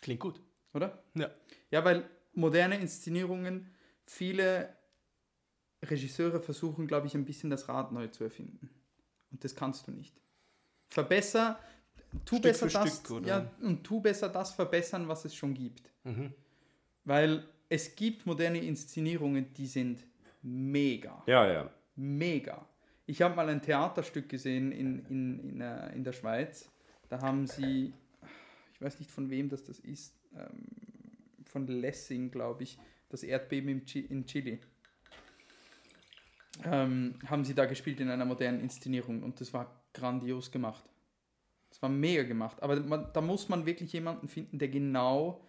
Klingt gut. Oder? Ja. Ja, weil moderne Inszenierungen, viele Regisseure versuchen, glaube ich, ein bisschen das Rad neu zu erfinden. Und das kannst du nicht. Verbesser, tu Stück besser das, Stück, oder? ja, und tu besser das verbessern, was es schon gibt. Mhm. Weil es gibt moderne Inszenierungen, die sind mega. Ja, ja. Mega. Ich habe mal ein Theaterstück gesehen in, in, in, äh, in der Schweiz. Da haben sie, ich weiß nicht von wem das, das ist, ähm, von Lessing, glaube ich, das Erdbeben in Chile. Ähm, haben sie da gespielt in einer modernen Inszenierung und das war grandios gemacht. Das war mega gemacht. Aber man, da muss man wirklich jemanden finden, der genau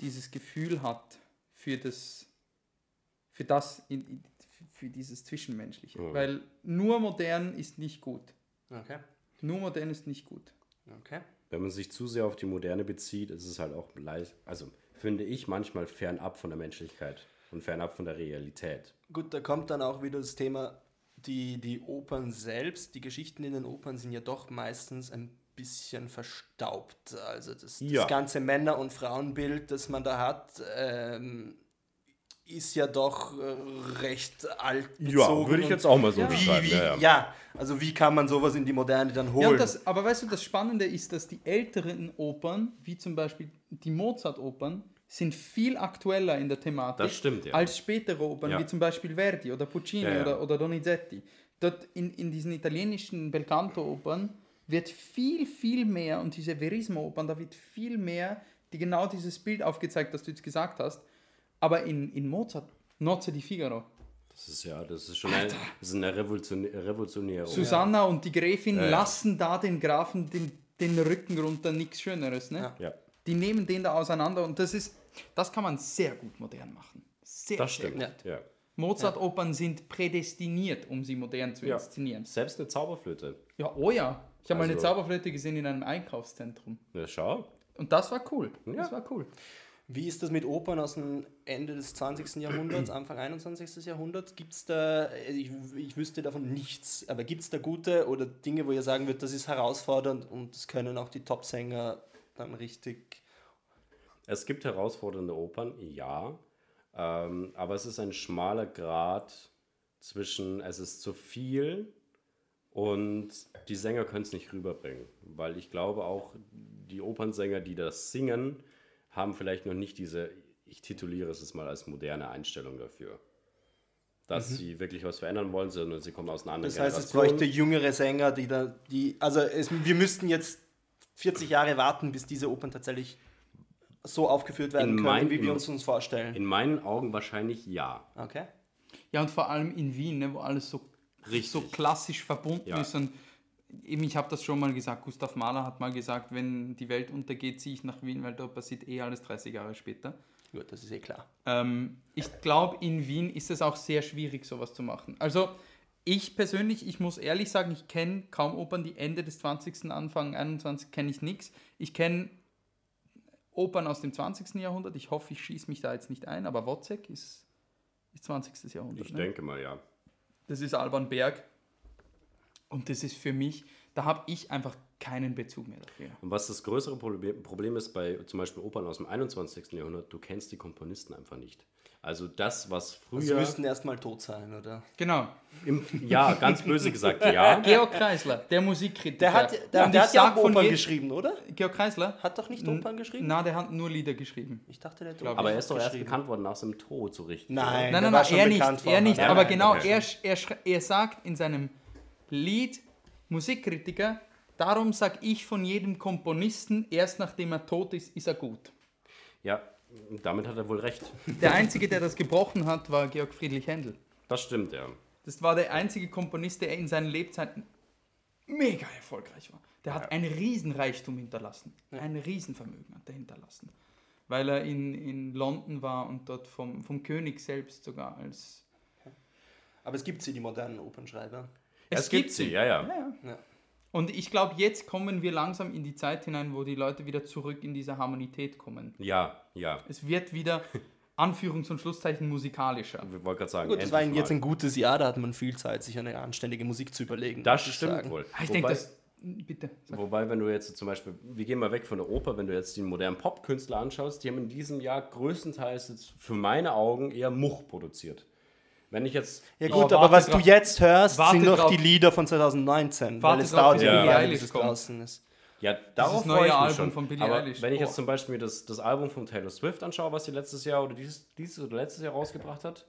dieses Gefühl hat für das, für das, in, für dieses Zwischenmenschliche. Mhm. Weil nur modern ist nicht gut. Okay. Nur modern ist nicht gut. Okay. Wenn man sich zu sehr auf die Moderne bezieht, ist es halt auch leicht, also finde ich manchmal fernab von der Menschlichkeit und fernab von der Realität. Gut, da kommt dann auch wieder das Thema, die, die Opern selbst, die Geschichten in den Opern sind ja doch meistens ein bisschen verstaubt. Also das, Ja. das ganze Männer- und Frauenbild, das man da hat, ähm, ist ja doch äh, recht alt. bezogen würde ich jetzt auch mal so Ja. Wie, beschreiben. wie, ja, ja, ja. also wie kann man sowas in die Moderne dann holen? Ja, das, aber weißt du, das Spannende ist, dass die älteren Opern, wie zum Beispiel die Mozart-Opern, sind viel aktueller in der Thematik Das stimmt, ja. als spätere Opern, Ja. wie zum Beispiel Verdi oder Puccini Ja, ja. Oder, oder Donizetti. Dort in, in diesen italienischen Belcanto-Opern wird viel, viel mehr, und diese Verismo-Opern, da wird viel mehr die genau dieses Bild aufgezeigt, das du jetzt gesagt hast. Aber in, in Mozart, Nozze di Figaro, Das ist ja, das ist schon eine, das ist eine Revolution, revolutionäre Susanna und die Gräfin Ja, ja. lassen da den Grafen den, den Rücken runter, nichts Schöneres. Ne? Ja. Ja, Die nehmen den da auseinander und das ist, das kann man sehr gut modern machen. Sehr, das sehr stimmt. gut. Ja. Mozart-Opern sind prädestiniert, um sie modern zu Ja. inszenieren. Selbst eine Zauberflöte. Ja, oh ja. Ich habe mal eine Also- Zauberflöte gesehen in einem Einkaufszentrum. Ja, schau. Und das war cool. Ja. Das war cool. Wie ist das mit Opern aus dem Ende des 20. Jahrhunderts, Anfang 21. Jahrhunderts? Gibt es da, ich, ich wüsste davon nichts, aber gibt es da gute oder Dinge, wo ihr sagen würdet, das ist herausfordernd und das können auch die Top-Sänger dann richtig. Es gibt herausfordernde Opern, ja. Ähm, aber es ist ein schmaler Grad zwischen, es ist zu viel und die Sänger können es nicht rüberbringen. Weil ich glaube auch, die Opernsänger, die das singen, haben vielleicht noch nicht diese, ich tituliere es jetzt mal als moderne Einstellung dafür. Dass sie wirklich was verändern wollen, sondern sie kommen aus einer anderen Das heißt, es Generation. bräuchte jüngere Sänger, die da, die, also es, wir müssten jetzt 40 Jahre warten, bis diese Opern tatsächlich so aufgeführt werden In können, wie wir uns uns vorstellen. In meinen Augen wahrscheinlich ja. Okay. Ja, und vor allem in Wien, ne, wo alles so, Richtig. so klassisch verbunden Ja. ist. Und eben, ich habe das schon mal gesagt, Gustav Mahler hat mal gesagt, wenn die Welt untergeht, ziehe ich nach Wien, weil dort passiert eh alles 30 Jahre später. Gut, das ist eh klar. Ähm, ich glaube, in Wien ist es auch sehr schwierig, sowas zu machen. Also ich persönlich, ich muss ehrlich sagen, ich kenne kaum Opern, die Ende des 20., Anfang 21. kenne ich nichts. Ich kenne Opern aus dem 20. Jahrhundert. Ich hoffe, ich schieße mich da jetzt nicht ein, aber Wozzeck ist, ist 20. Jahrhundert. Ich ne? denke mal, ja. Das ist Alban Berg. Und das ist für mich, da habe ich einfach keinen Bezug mehr dafür. Und was das größere Problem, ist bei zum Beispiel Opern aus dem 21. Jahrhundert, du kennst die Komponisten einfach nicht. Also das, was Sie früher... müssten erstmal tot sein, oder? Genau. Im, ja, ganz böse gesagt, ja. Georg Kreisler, der Musikkritiker. Der hat, der, Und der hat ja auch Opern je- geschrieben, oder? Georg Kreisler? Hat doch nicht Opern geschrieben? Na, der hat nur Lieder geschrieben. Ich dachte, der hat Opern Aber er ist doch erst bekannt worden nach seinem Tod, so richtig. Nein. Nein, nein, nein, er nicht, bekannt er nicht. Nein, aber nein, genau, er, er, er sagt in seinem Lied Musikkritiker, darum sag ich von jedem Komponisten, erst nachdem er tot ist, ist er gut. Ja, damit hat er wohl recht. Der Einzige, der das gebrochen hat, war Georg Friedrich Händel. Das stimmt, ja. Das war der einzige Komponist, der in seinen Lebzeiten mega erfolgreich war. Der hat einen Riesenreichtum hinterlassen. Ein Riesenvermögen hat er hinterlassen. Weil er in, in London war und dort vom, vom König selbst sogar als... Aber es gibt sie, die modernen Opernschreiber. Es, gibt sie, ja, ja. Ja, ja. Ja. Und ich glaube, jetzt kommen wir langsam in die Zeit hinein, wo die Leute wieder zurück in diese Harmonität kommen. Ja, ja. Es wird wieder Anführungs- und Schlusszeichen musikalischer. Ich wollte gerade sagen, Gut, das war endlich jetzt mal. ein gutes Jahr, da hat man viel Zeit, sich eine anständige Musik zu überlegen. Das stimmt sagen. wohl. Ah, Ich Wobei- denke, das... Bitte. sag. Wobei, wenn du jetzt zum Beispiel, wir gehen mal weg von der Oper, wenn du jetzt die modernen Popkünstler anschaust, die haben in diesem Jahr größtenteils jetzt für meine Augen eher Much produziert. Wenn ich jetzt. Ja Oh, gut, warte aber was drauf. du jetzt hörst, sind noch drauf. die Lieder von 2019, weil es dauert ja Billie Eilish bis draußen ist. Ja, darauf neue freue ich mich Album schon. von Billie Aber Eilish. wenn ich Oh. jetzt zum Beispiel das, das Album von Taylor Swift anschaue, was sie letztes Jahr oder dieses, dieses oder letztes Jahr rausgebracht hat,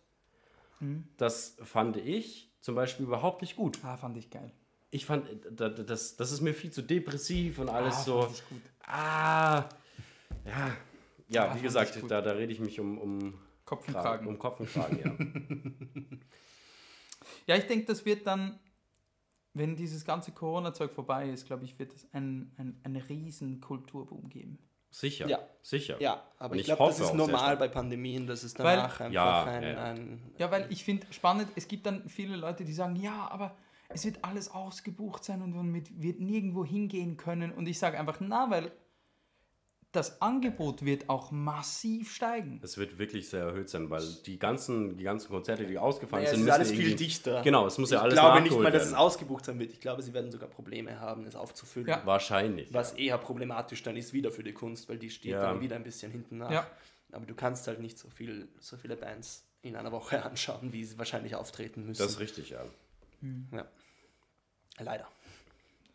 Hm. das fand ich zum Beispiel überhaupt nicht gut. Ah, fand ich geil. Ich fand, da- da- das, das ist mir viel zu depressiv und alles Ah, so. fand ich gut. Ah, ja. Ja, Ah, wie gesagt, da, da rede ich mich um, um, Kopf und Kragen- Kragen. um Kopf und Kragen, ja. Ja, ich denke, das wird dann, wenn dieses ganze Corona-Zeug vorbei ist, glaube ich, wird es einen ein, riesen Kulturboom geben. Sicher, Ja. sicher. Ja, aber Und ich ich glaube, das ist normal bei Pandemien, dass es Weil- danach einfach Ja, ein, ja, ein Ja, weil ich finde spannend, es gibt dann viele Leute, die sagen, ja, aber es wird alles ausgebucht sein und man wird nirgendwo hingehen können. Und ich sage einfach, na, weil das Angebot wird auch massiv steigen. Es wird wirklich sehr erhöht sein, weil die ganzen, die ganzen Konzerte, die ausgefallen Naja, es sind, ist müssen alles viel dichter. Genau, es muss ja ich alles glaube nicht mal, dass es ausgebucht sein wird. Ich glaube, sie werden sogar Probleme haben, es aufzufüllen. Ja. Wahrscheinlich. Was eher problematisch dann ist wieder für die Kunst, weil die steht Ja. dann wieder ein bisschen hinten nach. Ja. Aber du kannst halt nicht so, viel, so viele Bands in einer Woche anschauen, wie sie wahrscheinlich auftreten müssen. Das ist richtig, ja. ja. Leider.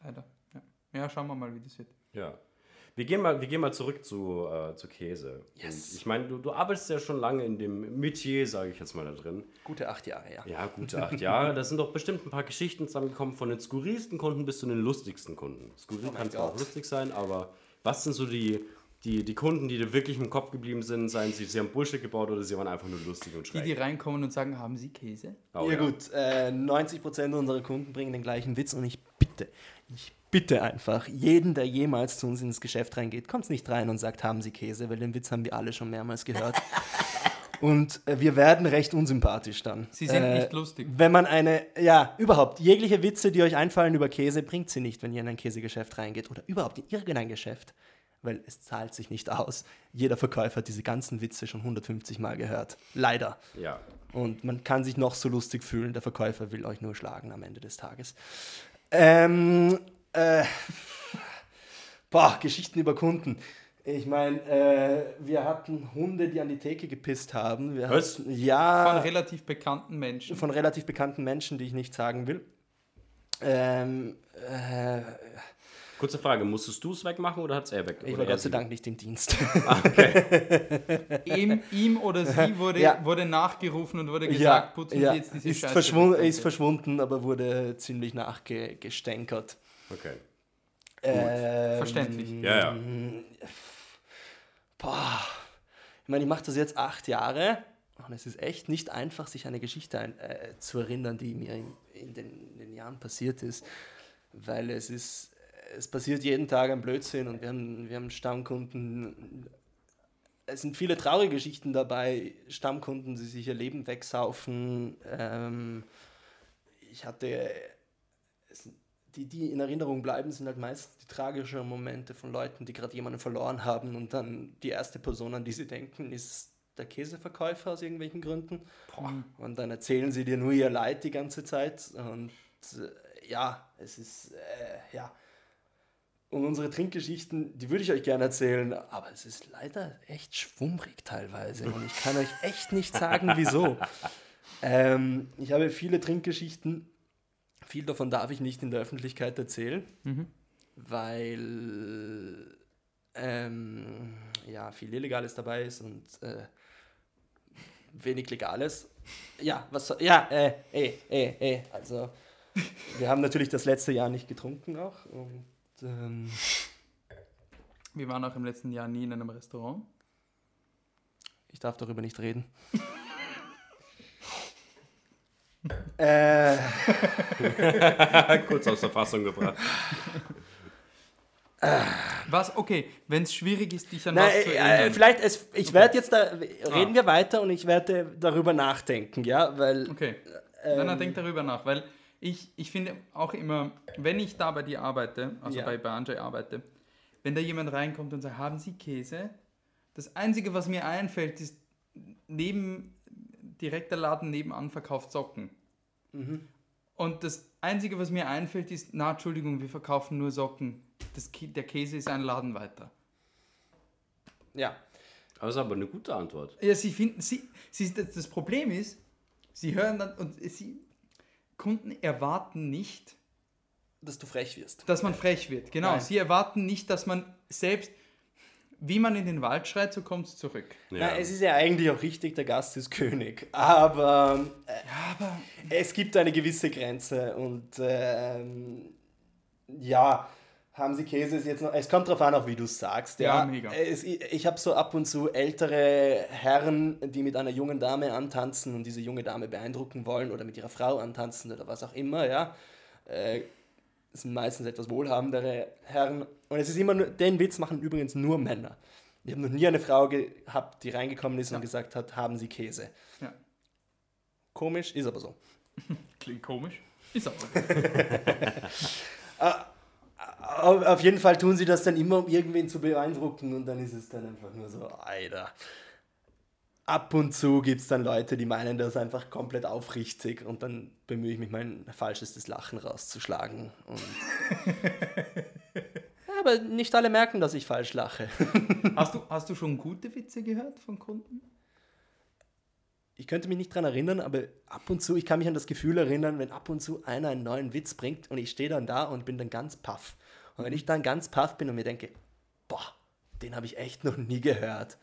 Leider. Ja. ja, schauen wir mal, wie das wird. Ja. Wir gehen mal, wir gehen mal zurück zu, äh, zu Käse. Yes. Und ich meine, du, du arbeitest ja schon lange in dem Metier, sage ich jetzt mal da drin. Gute acht Jahre, ja. Ja, gute acht Jahre. Da sind doch bestimmt ein paar Geschichten zusammengekommen, von den skurrilsten Kunden bis zu den lustigsten Kunden. Skurril Oh kann zwar auch lustig sein, aber was sind so die, die, die Kunden, die dir wirklich im Kopf geblieben sind? Seien sie, sie haben Bullshit gebaut oder sie waren einfach nur lustig und Die, schräg? die reinkommen und sagen, haben Sie Käse? Oh, ja, gut, äh, 90% unserer Kunden bringen den gleichen Witz und ich bitte, ich bitte einfach, jeden, der jemals zu uns ins Geschäft reingeht, kommt nicht rein und sagt, haben Sie Käse, weil den Witz haben wir alle schon mehrmals gehört. und äh, wir werden recht unsympathisch dann. Sie sind Äh, nicht lustig. Wenn man eine, ja, überhaupt, jegliche Witze, die euch einfallen über Käse, bringt sie nicht, wenn ihr in ein Käsegeschäft reingeht oder überhaupt in irgendein Geschäft, weil es zahlt sich nicht aus. Jeder Verkäufer hat diese ganzen Witze schon 150 Mal gehört. Leider. Ja. Und man kann sich noch so lustig fühlen, der Verkäufer will euch nur schlagen am Ende des Tages. Ähm, äh, boah, Geschichten über Kunden. Ich meine, äh, wir hatten Hunde, die an die Theke gepisst haben. Wir Was? hatten, ja, Von relativ bekannten Menschen. von relativ bekannten Menschen, die ich nicht sagen will. Ähm, äh, Kurze Frage, musstest du es wegmachen oder hat es er weg? ich war Gott sei? Dank nicht im Dienst. ihm, ihm oder sie wurde, Ja. wurde nachgerufen und wurde gesagt, ja, putzen ja. Sie jetzt diese Ist, Scheiße verschwun ist verschwunden, aber wurde ziemlich nachgestänkert. Okay. Ähm, Verständlich. Ja, ja. Boah. Ich meine, ich mache das jetzt acht Jahre und es ist echt nicht einfach, sich eine Geschichte ein, äh, zu erinnern, die mir in, in, den, in den Jahren passiert ist, weil es ist, es passiert jeden Tag ein Blödsinn und wir haben, wir haben Stammkunden. Es sind viele traurige Geschichten dabei, Stammkunden, die sich ihr Leben wegsaufen. Ähm, ich hatte es, die, die in Erinnerung bleiben, sind halt meist die tragischen Momente von Leuten, die gerade jemanden verloren haben und dann die erste Person, an die sie denken, ist der Käseverkäufer aus irgendwelchen Gründen. Und dann erzählen sie dir nur ihr Leid die ganze Zeit. Und äh, ja, es ist, äh, ja. Und unsere Trinkgeschichten, die würde ich euch gerne erzählen, aber es ist leider echt schwummrig teilweise. Und ich kann euch echt nicht sagen, wieso. Ähm, ich habe viele Trinkgeschichten. Viel davon darf ich nicht in der Öffentlichkeit erzählen, weil ähm, ja, viel Illegales dabei ist und äh, wenig Legales. Ja, was soll, ja, äh, ey, ey, ey, also wir haben natürlich das letzte Jahr nicht getrunken auch und ähm, Wir waren auch im letzten Jahr nie in einem Restaurant. ich darf darüber nicht reden. Äh, Kurz aus der Fassung gebracht. Was? Okay, wenn es schwierig ist, dich an nein, was zu äh, erinnern. vielleicht, es, ich werde jetzt, da, reden wir weiter und ich werde darüber nachdenken, ja, weil, Okay, Ähm, dann denk darüber nach, weil ich, ich finde auch immer, wenn ich da bei dir arbeite, also Ja. bei, bei Andrzej arbeite, wenn da jemand reinkommt und sagt, haben Sie Käse? Das Einzige, was mir einfällt, ist, neben, direkt der Laden nebenan verkauft Socken. Mhm. Und das Einzige, was mir einfällt, ist, na, Entschuldigung, wir verkaufen nur Socken. Das, der Käse ist ein Laden weiter. ja, Aber das ist aber eine gute Antwort. Ja, sie finden, sie, sie, das das Problem ist, sie hören dann, und sie, Kunden erwarten nicht, dass du frech wirst. dass man frech wird. Genau, Nein. sie erwarten nicht, dass man selbst, wie man in den Wald schreit, so kommt es zurück. Ja. Na, es ist ja eigentlich auch richtig, der Gast ist König, aber äh, Aber es gibt eine gewisse Grenze und ähm, ja, haben Sie Käse ist jetzt noch, es kommt darauf an, auch wie du es sagst. Ja, Ja, mega. Es, ich ich habe so ab und zu ältere Herren, die mit einer jungen Dame antanzen und diese junge Dame beeindrucken wollen oder mit ihrer Frau antanzen oder was auch immer, ja. Äh, sind meistens etwas wohlhabendere Herren und es ist immer nur, den Witz machen übrigens nur Männer. Ich habe noch nie eine Frau gehabt, die reingekommen ist und gesagt hat, haben Sie Käse. Ja. Komisch, ist aber so. klingt komisch. Ist aber. Auf, auf jeden Fall tun sie das dann immer, um irgendwen zu beeindrucken und dann ist es dann einfach nur so, Alter. Ab und zu gibt es dann Leute, die meinen das einfach komplett aufrichtig und dann bemühe ich mich, mein falschestes Lachen rauszuschlagen. Ja, aber nicht alle merken, dass ich falsch lache. hast, du, hast du schon gute Witze gehört von Kunden? Ich könnte mich nicht dran erinnern, aber ab und zu, ich kann mich an das Gefühl erinnern, wenn ab und zu einer einen neuen Witz bringt und ich stehe dann da und bin dann ganz paff. Und wenn ich dann ganz paff bin und mir denke, boah, den habe ich echt noch nie gehört,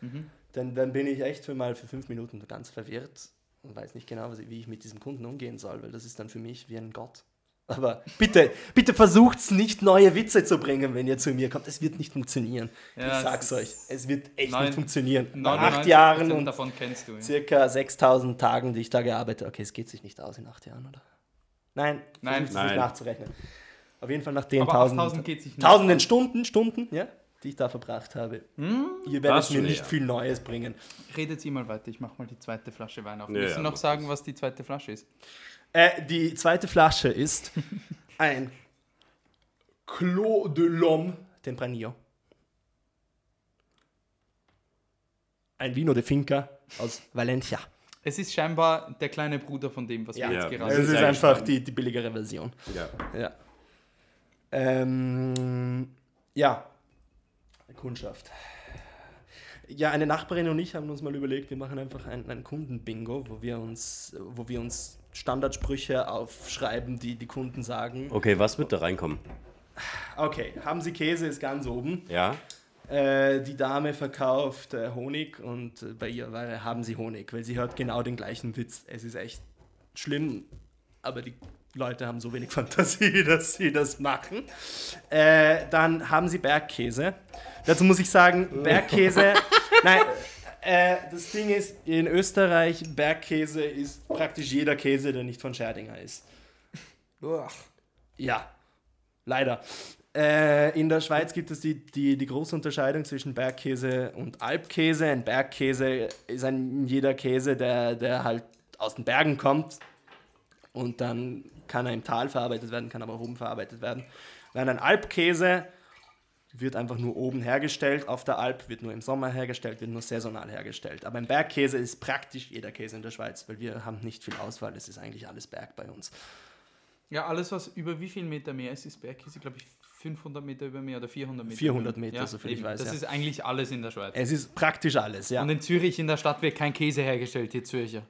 dann, dann bin ich echt für mal für fünf Minuten ganz verwirrt und weiß nicht genau, wie ich mit diesem Kunden umgehen soll, weil das ist dann für mich wie ein Gott. Aber bitte, bitte versucht's nicht, neue Witze zu bringen, wenn ihr zu mir kommt. Es wird nicht funktionieren. Ja, ich sag's es euch. Es wird echt Nein, nicht funktionieren. Nach 99% acht Jahren und davon kennst du. Ja. circa 6000 Tagen, die ich da gearbeitet habe. Okay, es geht sich nicht aus in acht Jahren, oder? Nein, Nein. es nicht Nein. nachzurechnen. Auf jeden Fall nach den Aber tausend, 8000 geht sich nicht tausenden Stunden, Stunden, ja, die ich da verbracht habe. Hm? Ihr werdet mir nicht ja. viel Neues bringen. Redet sie mal weiter, ich mach mal die zweite Flasche Wein auf. Ja, Willst du ja, noch sagen, was die zweite Flasche ist? Äh, die zweite Flasche ist ein Clos de l'Homme Tempranillo. Ein Vino de Finca aus Valencia. Es ist scheinbar der kleine Bruder von dem, was Ja, wir jetzt Ja, gerade Es sind ist einfach die, die billigere Version. Ja. Ja. Ähm, ja. Kundschaft. Ja, eine Nachbarin und ich haben uns mal überlegt, wir machen einfach ein, ein Kundenbingo, wo wir uns, wo wir uns Standardsprüche aufschreiben, die die Kunden sagen. Okay, was wird da reinkommen? Okay, haben Sie Käse ist ganz oben. Ja? Äh, die Dame verkauft äh, Honig und äh, bei ihr haben Sie Honig, weil sie hört genau den gleichen Witz. Es ist echt schlimm, aber die Leute haben so wenig Fantasie, dass sie das machen. Äh, dann haben Sie Bergkäse. Dazu muss ich sagen, Bergkäse. nein, äh, das Ding ist, in Österreich, Bergkäse ist praktisch jeder Käse, der nicht von Scherdinger ist. Ja, leider. Äh, in der Schweiz gibt es die, die, die große Unterscheidung zwischen Bergkäse und Alpkäse. Ein Bergkäse ist ein jeder Käse, der, der halt aus den Bergen kommt und dann kann er im Tal verarbeitet werden, kann aber auch oben verarbeitet werden. Während ein Alpkäse wird einfach nur oben hergestellt, auf der Alp wird nur im Sommer hergestellt, wird nur saisonal hergestellt. Aber ein Bergkäse ist praktisch jeder Käse in der Schweiz, weil wir haben nicht viel Auswahl, es ist eigentlich alles Berg bei uns. Ja, alles, was über wie viel Meter mehr ist, ist Bergkäse, glaube ich, 500 Meter über Meer oder 400 Meter. 400 über- Meter, soviel ich weiß, Das ja. ist eigentlich alles in der Schweiz. Es ist praktisch alles, ja. Und in Zürich in der Stadt wird kein Käse hergestellt, die Zürcher.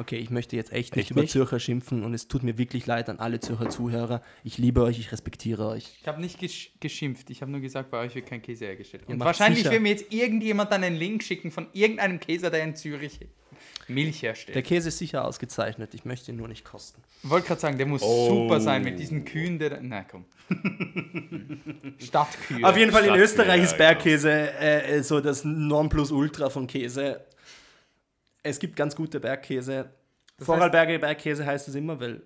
Okay, ich möchte jetzt echt nicht Echt über nicht? Zürcher schimpfen und es tut mir wirklich leid an alle Zürcher Zuhörer. Ich liebe euch, ich respektiere euch. Ich habe nicht gesch geschimpft, ich habe nur gesagt, bei euch wird kein Käse hergestellt. Und wahrscheinlich sicher- will mir jetzt irgendjemand dann einen Link schicken von irgendeinem Käser, der in Zürich Milch herstellt. Der Käse ist sicher ausgezeichnet, ich möchte ihn nur nicht kosten. Ich wollte gerade sagen, der muss Oh. super sein mit diesen Kühen, der. Nein, komm. Stadtkühe. Auf jeden Fall in Österreich ja, ist Bergkäse äh, so das Nonplusultra von Käse. Es gibt ganz gute Bergkäse. Vorarlberger Bergkäse heißt es immer, weil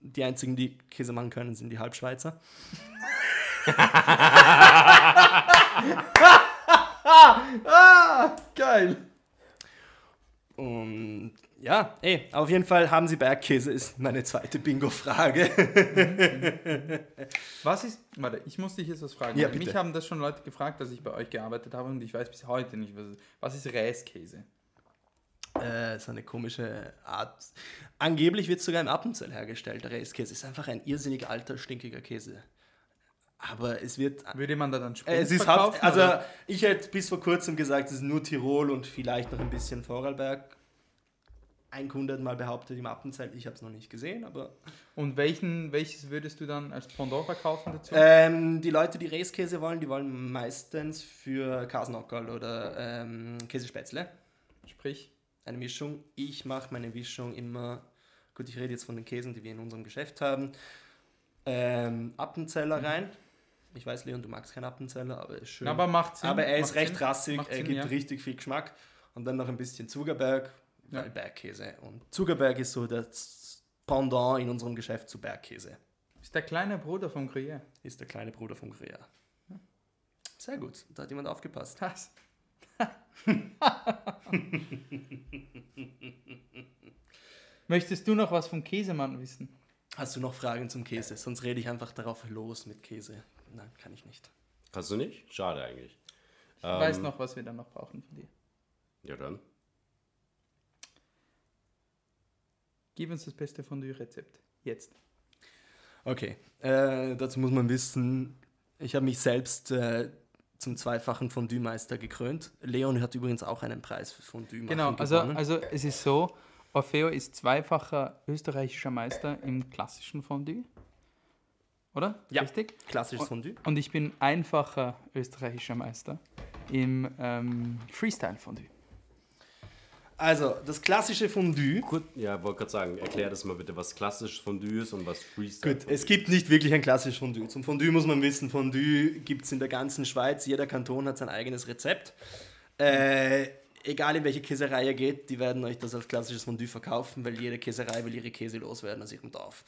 die einzigen, die Käse machen können, sind die Halbschweizer. ah, geil. Und ja, ey, auf jeden Fall haben sie Bergkäse, ist meine zweite Bingo-Frage. Was ist, warte, ich muss dich jetzt was fragen. Ja. Mich haben das schon Leute gefragt, dass ich bei euch gearbeitet habe und ich weiß bis heute nicht, was, was ist Reiskäse? Äh, so eine komische Art. Angeblich wird sogar im Appenzell hergestellt, der Reiskäse. Ist einfach ein irrsinnig alter, stinkiger Käse. Aber es wird. Würde man da dann Äh, Sprit es ist verkaufen? Haupt, also ich hätte bis vor kurzem gesagt, es ist nur Tirol und vielleicht noch ein bisschen Vorarlberg. Ein Kunde hat mal behauptet im Appenzell, ich habe es noch nicht gesehen, aber Und welchen, welches würdest du dann als Pendant verkaufen dazu? ähm, die Leute, die Reiskäse wollen, die wollen meistens für Kasnockerl oder ähm, Käsespätzle Sprich, eine Mischung. Ich mache meine Mischung immer, gut, ich rede jetzt von den Käsen, die wir in unserem Geschäft haben, ähm, Appenzeller rein. Ich weiß, Leon, du magst keinen Appenzeller, aber er ist schön. aber macht Sinn. aber er ist macht recht Sinn, rassig, macht er Sinn, gibt ja. richtig viel Geschmack. Und dann noch ein bisschen Zuckerberg, weil Ja. Bergkäse. Und Zuckerberg ist so das Pendant in unserem Geschäft zu Bergkäse. Ist der kleine Bruder vom Gruyère. Ist der kleine Bruder von Gruyère. Sehr gut, da hat jemand aufgepasst. Was? Möchtest du noch was vom Käsemann wissen? Hast du noch Fragen zum Käse? Sonst rede ich einfach darauf los mit Käse. Nein, kann ich nicht. Kannst du nicht? Schade eigentlich. Ich weiß noch, was wir dann noch brauchen von dir. Ja, dann. Gib uns das beste Fondue-Rezept. Jetzt. Okay, äh, dazu muss man wissen, ich habe mich selbst äh, zum zweifachen Fondue-Meister gekrönt. Leon hat übrigens auch einen Preis für Fondue Genau, also, also es ist so, Orfeo ist zweifacher österreichischer Meister im klassischen Fondue. Oder? Ja. Richtig? Klassisches Fondue. Und ich bin einfacher österreichischer Meister im ähm, Freestyle-Fondue. Also, das klassische Fondue. Gut, ja, wollte gerade sagen, erklär das mal bitte, was klassisch Fondue ist und was Freestyle Gut, es gibt nicht wirklich ein klassisches Fondue. Zum Fondue muss man wissen, Fondue gibt es in der ganzen Schweiz. Jeder Kanton hat sein eigenes Rezept. Äh, egal in welche Käserei ihr geht, die werden euch das als klassisches Fondue verkaufen, weil jede Käserei will ihre Käse loswerden aus ihrem Dorf.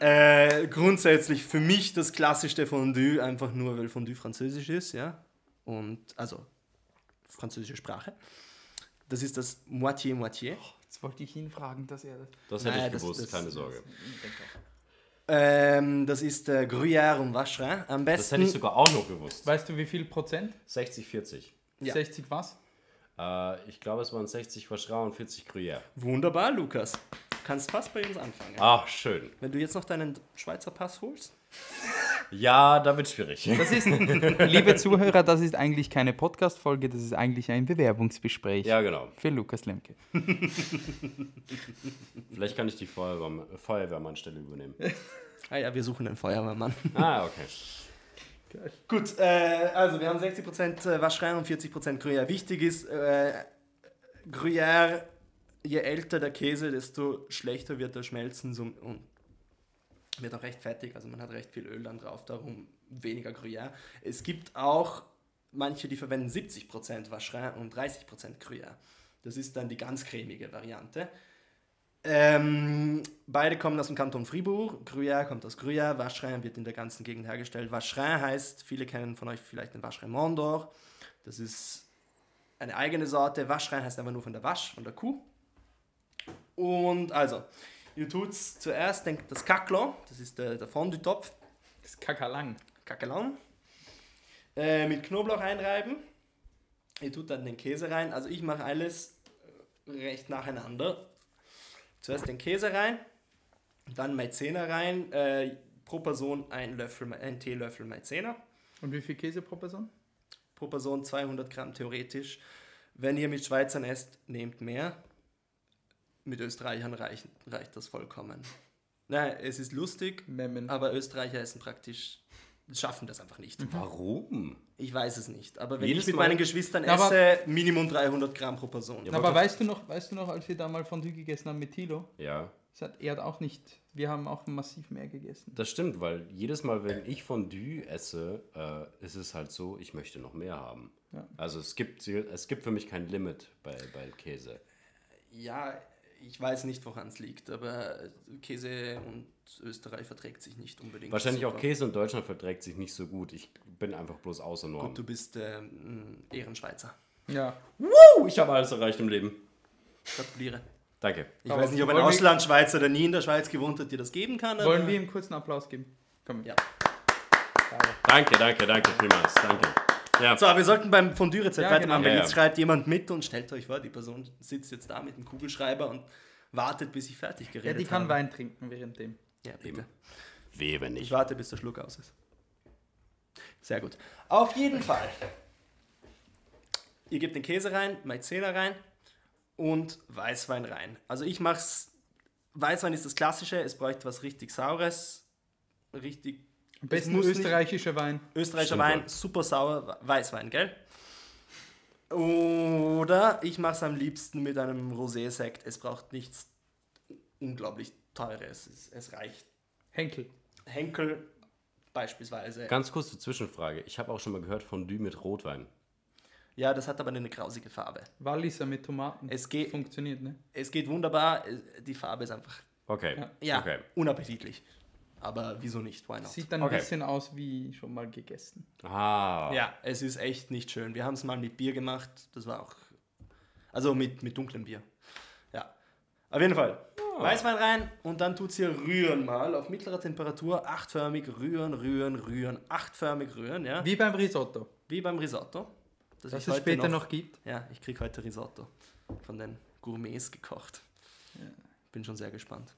Äh, grundsätzlich für mich das klassischste Fondue, einfach nur weil Fondue französisch ist, ja. Und also französische Sprache. Das ist das Moitié-Moitié. Jetzt wollte ich ihn fragen, dass er. Das hätte Nein, ich das- gewusst, das- keine Sorge. Ähm, das ist äh, Gruyère und Vacherin. Am Das besten. hätte ich sogar auch noch gewusst. Weißt du, wie viel Prozent? 60, 40. Ja. 60 was? Äh, ich glaube, es waren 60 Vacherin und 40 Gruyère. Wunderbar, Lukas. Du kannst fast bei uns anfangen. Ach, schön. Wenn du jetzt noch deinen Schweizer Pass holst. Ja, da wird schwierig. Das ist, liebe Zuhörer, das ist eigentlich keine Podcast-Folge, das ist eigentlich ein Bewerbungsgespräch Ja, genau. für Lukas Lemke. Vielleicht kann ich die Feuerwehrmann, Feuerwehrmannstelle übernehmen. Ah ja, wir suchen einen Feuerwehrmann. Ah, okay. Gut, äh, also wir haben 60% Vacherin und 40% Gruyère. Wichtig ist, äh, Gruyère, je älter der Käse, desto schlechter wird er schmelzen so, und wird auch recht fettig. Also man hat recht viel Öl dann drauf, darum weniger Gruyère. Es gibt auch manche, die verwenden 70% Vacherin und 30% Gruyère. Das ist dann die ganz cremige Variante. Ähm, beide kommen aus dem Kanton Fribourg. Gruyère kommt aus Gruyère. Vacherin wird in der ganzen Gegend hergestellt. Vacherin heißt, viele kennen von euch vielleicht den Vacherin Mondor. Das ist eine eigene Sorte. Vacherin heißt einfach nur von der Wasch, von der Kuh. Und also, ihr tut zuerst den, das Kaklon, das ist der, der Fondue-Topf, Das ist kackerlang. Kakelon, äh, mit Knoblauch einreiben. Ihr tut dann den Käse rein. Also ich mache alles äh, recht nacheinander. Zuerst den Käse rein, dann Maizena rein, äh, pro Person ein, Löffel, ein Teelöffel Maizena, Und wie viel Käse pro Person? pro Person 200 Gramm theoretisch. Wenn ihr mit Schweizern esst, nehmt mehr. Mit Österreichern reicht, reicht das vollkommen. Nein, es ist lustig, Memmen. aber Österreicher essen praktisch, schaffen das einfach nicht. Warum? Ich weiß es nicht. Aber wenn Jedes ich mit Mal- meinen Geschwistern Ja, aber- esse, Minimum 300 Gramm pro Person. Ja, Aber aber- weißt du noch, weißt du noch, als wir da mal Fondue gegessen haben mit Tilo? Ja, Das hat, er hat auch nicht, wir haben auch massiv mehr gegessen. das stimmt, weil jedes Mal, wenn ich Fondue esse, äh, ist es halt so, ich möchte noch mehr haben. Ja. Also es gibt, es gibt für mich kein Limit bei, bei Käse. Ja, Ich weiß nicht, woran es liegt, aber Käse und Österreich verträgt sich nicht unbedingt. Wahrscheinlich auch super. Käse und Deutschland verträgt sich nicht so gut. Ich bin einfach bloß außer Norm. Gut, du bist ähm, ein Ehrenschweizer. Ja. Uh, ich habe alles erreicht im Leben. Gratuliere. Danke. Ich Aber weiß nicht, ob ein Auslandschweizer, der nie in der Schweiz gewohnt hat, dir das geben kann. Wollen wir ihm kurz einen Applaus geben? Komm. Ja. Danke, danke, danke vielmals. Danke. Ja. So, wir sollten beim Fondue-Rezept Ja, weitermachen, genau. weil Ja, jetzt ja. schreibt jemand mit und stellt euch vor, die Person sitzt jetzt da mit dem Kugelschreiber und wartet, bis ich fertig Ja, geredet die kann habe. Wein trinken währenddem. Ja, bitte. Wehe, wenn Ich nicht. warte, bis der Schluck aus ist. Sehr gut. Auf jeden Fall. Ihr gebt den Käse rein, Maizena rein und Weißwein rein. Also ich mach's. Weißwein ist das Klassische, es bräuchte was richtig Saures, richtig Am besten muss nicht- österreichischer Wein. österreichischer Wein, super sauer Weißwein, gell? Oder ich mache es am liebsten mit einem Rosé-Sekt. Es braucht nichts unglaublich Teures. Es, es reicht. Henkel. Henkel beispielsweise. Ganz kurze Zwischenfrage. Ich habe auch schon mal gehört Fondue mit Rotwein. Ja, das hat aber eine grausige Farbe. Walliser mit Tomaten. Es geht, Funktioniert, ne? es geht wunderbar. Die Farbe ist einfach Okay. Ja. ja, Okay. unappetitlich. Aber wieso nicht? Why not? Sieht dann Okay. ein bisschen aus wie schon mal gegessen. Ah. Ja, es ist echt nicht schön. Wir haben es mal mit Bier gemacht. Das war auch. Also mit, mit dunklem Bier. Ja. Auf jeden Fall. Weißwein rein und dann tut ihr rühren mal auf mittlerer Temperatur. Achtförmig rühren, rühren, rühren. Achtförmig rühren, ja. Wie, Wie beim Risotto. beim Risotto. Das, Das ich es später noch, gibt. Ja, ich kriege heute Risotto von den Gourmets gekocht. Bin schon sehr gespannt.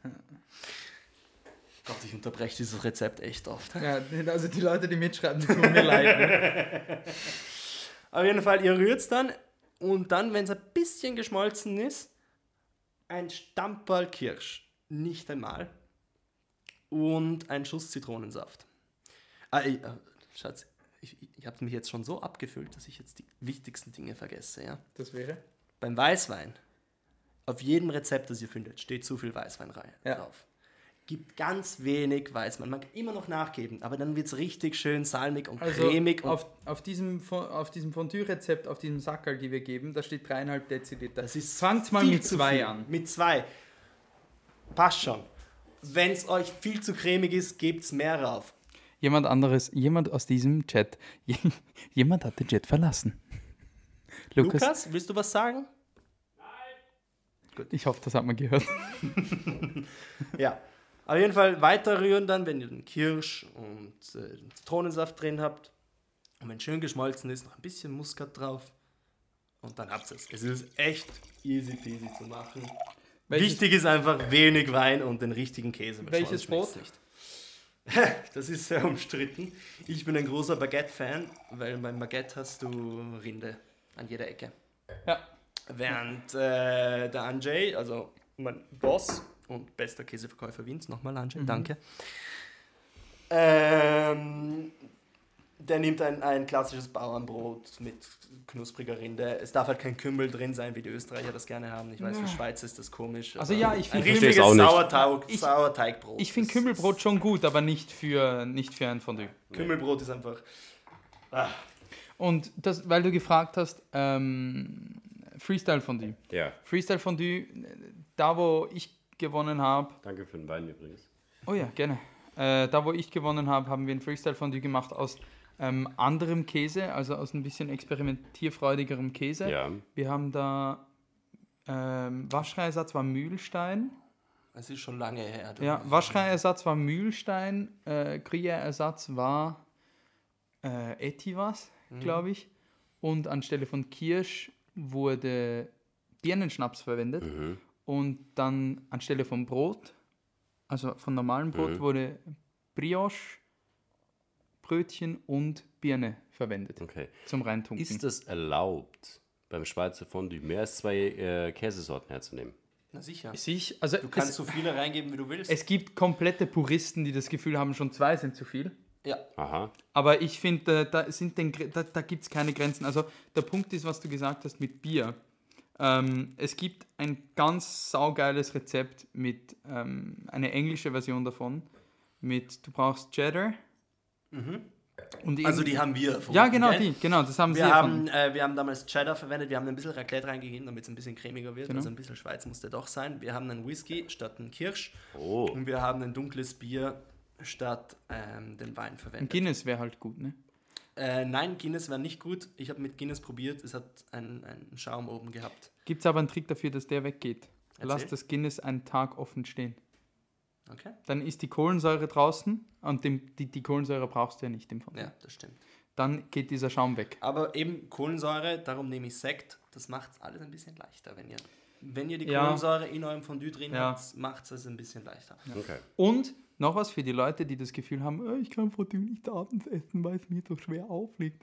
Gott, ich unterbreche dieses Rezept echt oft. Ja, also die Leute, die mitschreiben, die tun mir leid. Ne? Auf jeden Fall, ihr rührt es dann und dann, wenn es ein bisschen geschmolzen ist, ein Stamperl Kirsch, nicht einmal, und ein Schuss Zitronensaft. Ah, ich, äh, Schatz, ich, ich habe mich jetzt schon so abgefüllt, dass ich jetzt die wichtigsten Dinge vergesse. Ja? Das wäre. Beim Weißwein, auf jedem Rezept, das ihr findet, steht zu viel Weißwein rein, Ja. drauf. Gibt ganz wenig Weißwein. Man kann immer noch nachgeben, aber dann wird es richtig schön salmig und Also cremig. Und auf, auf diesem, auf diesem Fondue-Rezept, auf diesem Sackerl, die wir geben, da steht dreieinhalb Deziliter. Das ist Fangt mal mit zwei viel. an. Mit zwei. Passt schon. Wenn es euch viel zu cremig ist, gebt es mehr rauf. Jemand anderes, jemand aus diesem Chat, jemand hat den Chat verlassen. Lukas, Lukas, willst du was sagen? ich hoffe, das hat man gehört. Ja. Auf jeden Fall weiter rühren dann, wenn ihr den Kirsch und äh, den Zitronensaft drin habt. Und wenn schön geschmolzen ist, noch ein bisschen Muskat drauf. Und dann habt ihr es. Es ist echt easy peasy zu machen. Welches- Wichtig ist einfach wenig Wein und den richtigen Käse. Welches Brot? Nicht. Das ist sehr umstritten. Ich bin ein großer Baguette-Fan, weil beim Baguette hast du Rinde an jeder Ecke. Ja. Während äh, der Anjay, also mein Boss und bester Käseverkäufer Wiens, nochmal Anjay, danke. Ähm, der nimmt ein, ein klassisches Bauernbrot mit knuspriger Rinde. Es darf halt kein Kümmel drin sein, wie die Österreicher das gerne haben. Ich weiß, für Schweiz ist das komisch. Also ja, ich ein find- Ich versteh's richtiges auch nicht. Sauerteig, Ich- Sauerteigbrot. Ich finde Kümmelbrot schon gut, aber nicht für, nicht für ein Fondue. Kümmelbrot ist einfach. Ah, Und das, weil du gefragt hast, ähm, Freestyle Fondue. Ja. Freestyle Fondue, da wo ich gewonnen habe, Danke für den Wein übrigens. oh ja, gerne. Äh, da wo ich gewonnen habe, haben wir ein Freestyle Fondue gemacht aus ähm, anderem Käse, also aus ein bisschen experimentierfreudigerem Käse. Ja. Wir haben da ähm, Waschreiersatz war Mühlstein. es ist schon lange her. du. Ja, Waschreiersatz war Mühlstein, äh, Gruyère-Ersatz war äh, Etivas, glaube ich. Und anstelle von Kirsch wurde Birnenschnaps verwendet. Mhm. Und dann anstelle von Brot, also von normalem Brot, Mhm. wurde Brioche, Brötchen und Birne verwendet Okay. zum Reintunken. Ist es erlaubt, beim Schweizer Fondue mehr als zwei äh, Käsesorten herzunehmen? Na sicher. Sich, also Du kannst es, so viele reingeben, wie du willst. es gibt komplette Puristen, die das Gefühl haben, schon zwei sind zu viel. ja. Aha. Aber ich finde, da, sind den, Gre- da, da gibt es keine Grenzen. Also der Punkt ist, was du gesagt hast mit Bier. Ähm, es gibt ein ganz saugeiles Rezept mit, ähm, eine englische Version davon, mit, du brauchst Cheddar, Und Also irgendwie- die haben wir Ja, genau, gell? die, genau, das haben sie Wir erfunden. haben, äh, wir haben damals Cheddar verwendet, wir haben ein bisschen Raclette reingegeben, damit es ein bisschen cremiger wird. Genau. Also ein bisschen Schweiz musste doch sein. Wir haben einen Whisky statt einen Kirsch Oh. und wir haben ein dunkles Bier statt ähm, dem Wein Ein verwendet. Guinness wäre halt gut, ne? Äh, nein, Guinness war nicht gut. Ich habe mit Guinness probiert, es hat einen, einen Schaum oben gehabt. Gibt es aber einen Trick dafür, dass der weggeht. Lass Erzähl. das Guinness einen Tag offen stehen. Okay? Dann ist die Kohlensäure draußen und dem, die, die Kohlensäure brauchst du ja nicht im Fond. Ja, das stimmt. Dann geht dieser Schaum weg. Aber eben Kohlensäure, darum nehme ich Sekt. Das macht alles ein bisschen leichter, wenn ihr, wenn ihr die Ja. Kohlensäure in eurem Fondue drin Ja. habt, macht es ein bisschen leichter. Okay. Und noch was für die Leute, die das Gefühl haben, "Äh, ich kann Fondue nicht abends essen, weil es mir so schwer aufliegt.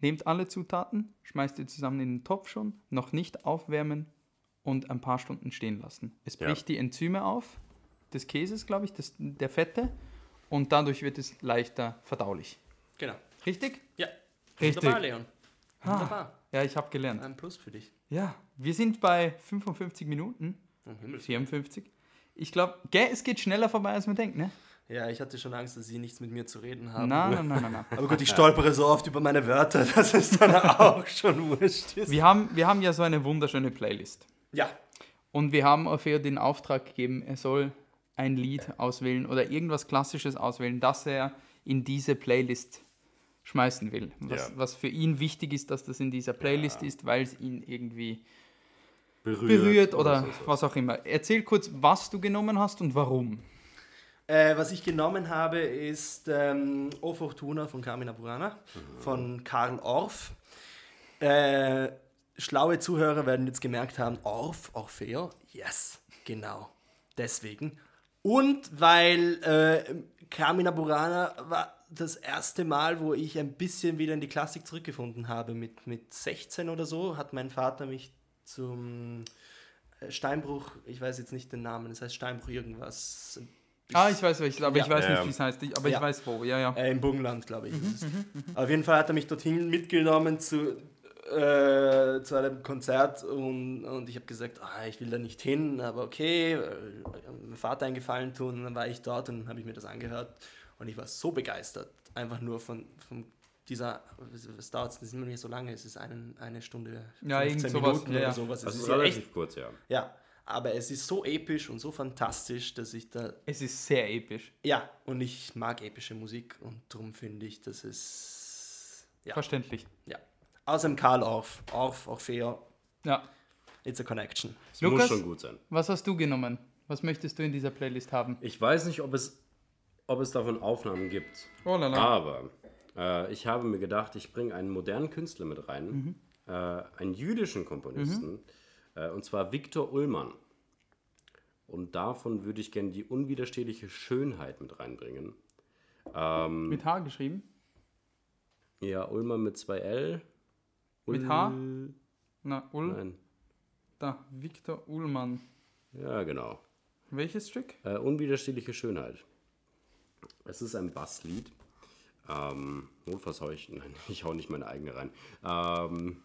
Nehmt alle Zutaten, schmeißt die zusammen in den Topf schon, noch nicht aufwärmen und ein paar Stunden stehen lassen. Es Ja. bricht die Enzyme auf, des Käses, glaube ich, des, der Fette, und dadurch wird es leichter verdaulich. Genau. Richtig? Ja. Richtig. Wunderbar, Leon. Ah. Wunderbar. Ja, ich habe gelernt. Ein Plus für dich. Ja, wir sind bei 55 Minuten, Um Himmels 54. Ich glaube, es geht schneller vorbei, als man denkt, ne? Ja, ich hatte schon Angst, dass sie nichts mit mir zu reden haben. Nein, nein, nein, nein, nein. Aber gut, ich stolpere so oft über meine Wörter, dass es dann auch schon wurscht ist. Wir haben, wir haben ja so eine wunderschöne Playlist. Ja, Und wir haben Orfeo den Auftrag gegeben, er soll ein Lied auswählen oder irgendwas Klassisches auswählen, das er in diese Playlist schmeißen will. Was, Ja. was für ihn wichtig ist, dass das in dieser Playlist ist, weil es ihn irgendwie Berührt, berührt oder so, so. was auch immer. Erzähl kurz, was du genommen hast und warum. Äh, was ich genommen habe, ist ähm, O Fortuna von Carmina Burana, von Karl Orff. Äh, schlaue Zuhörer werden jetzt gemerkt haben, Orff, Orfeo, yes, genau, deswegen. Und weil äh, Carmina Burana war das erste Mal, wo ich ein bisschen wieder in die Klassik zurückgefunden habe. Mit, mit 16 oder so hat mein Vater mich zum äh, Steinbruch, ich weiß jetzt nicht den Namen, das heißt Steinbruch irgendwas, Ah, ich weiß welches, aber Ja. ich weiß Ja. nicht, wie es heißt. Ich- Aber Ja. ich weiß wo, ja, ja. Äh, Im Burgenland, glaube ich. ist es. Auf jeden Fall hat er mich dorthin mitgenommen zu, äh, zu einem Konzert und, und ich habe gesagt, ah, ich will da nicht hin, aber okay, äh, meinem Vater einen Gefallen tun. Und dann war ich dort und habe ich mir das angehört und ich war so begeistert, einfach nur von, von dieser, es dauert immer nicht so lange, es ist einen, eine Stunde, Ja, irgend sowas, Minuten ja, oder sowas. Es Also ja relativ echt, kurz, ja. ja, aber es ist so episch und so fantastisch, dass ich da Es ist sehr episch. ja, und ich mag epische Musik und darum finde ich, dass es. Ja, Verständlich. ja. Außerdem Karl Orff, Orff, Orfeo, Ja. it's a connection. Es Lukas? muss schon gut sein. Was hast du genommen? Was möchtest du in dieser Playlist haben? Ich weiß nicht, ob es, ob es davon Aufnahmen gibt. Oh la la. Aber äh, ich habe mir gedacht, ich bringe einen modernen Künstler mit rein, Mhm. äh, einen jüdischen Komponisten, äh, und zwar Viktor Ullmann. Und davon würde ich gerne die unwiderstehliche Schönheit mit reinbringen. Ähm, Mit H geschrieben? ja, Ullmann mit zwei L. Mit Ull- H? Na, Ul. Nein. Da, Viktor Ullmann. Ja, genau. Welches Stück? Äh, unwiderstehliche Schönheit. Es ist ein Basslied. Ähm, notfalls hau ich, nein, ich hau nicht meine eigene rein. Ähm,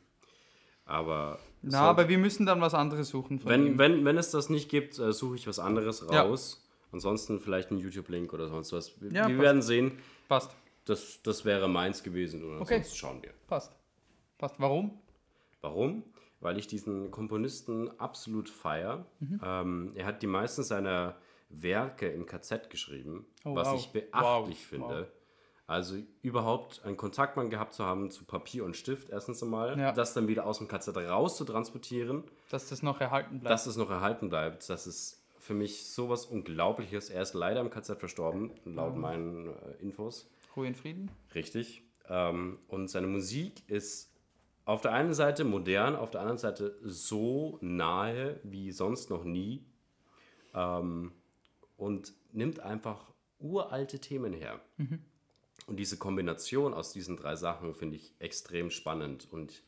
aber Na, soll- aber wir müssen dann was anderes suchen wenn, ihm. wenn, wenn es das nicht gibt, äh, suche ich was anderes Ja. raus. Ansonsten vielleicht einen YouTube-Link oder sonst was. Wir, Ja, wir werden sehen. Passt, Das, das wäre meins gewesen. Oder Okay. sonst schauen wir. passt. Passt. Warum? Warum? Weil ich diesen Komponisten absolut feier. Mhm. Ähm, er hat die meisten seiner Werke im KZ geschrieben, Oh, was wow. ich beachtlich Wow, finde. wow. Also überhaupt einen Kontaktmann gehabt zu haben zu Papier und Stift, erstens einmal, Ja. das dann wieder aus dem KZ raus zu transportieren, Dass das noch erhalten bleibt. dass es noch erhalten bleibt, das ist für mich sowas Unglaubliches. Er ist leider im KZ verstorben, laut meinen äh, Infos. Ruhe in Frieden. Richtig. Ähm, und seine Musik ist auf der einen Seite modern, auf der anderen Seite so nahe wie sonst noch nie. Ähm, und nimmt einfach uralte Themen her. Und diese Kombination aus diesen drei Sachen finde ich extrem spannend. Und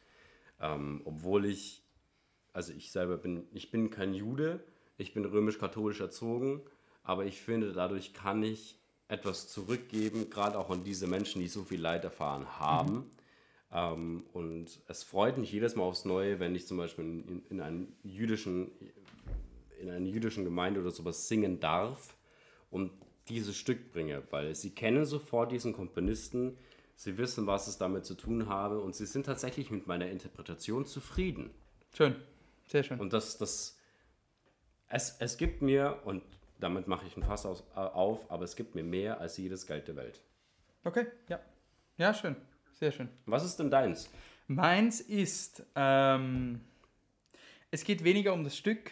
ähm, obwohl ich, also ich selber bin, ich bin kein Jude, ich bin römisch-katholisch erzogen, aber ich finde, dadurch kann ich etwas zurückgeben, gerade auch an diese Menschen, die so viel Leid erfahren haben. Ähm, und es freut mich jedes Mal aufs Neue, wenn ich zum Beispiel in, in, einem jüdischen, in einer jüdischen Gemeinde oder sowas singen darf und dieses Stück bringe, weil sie kennen sofort diesen Komponisten, sie wissen, was es damit zu tun habe und sie sind tatsächlich mit meiner Interpretation zufrieden. Schön. Sehr schön. Und das, das, es, es gibt mir, und damit mache ich ein Fass aus, äh, auf, aber es gibt mir mehr als jedes Geld der Welt. Okay, ja. Ja, schön. Sehr schön. Was ist denn deins? Meins ist, ähm, es geht weniger um das Stück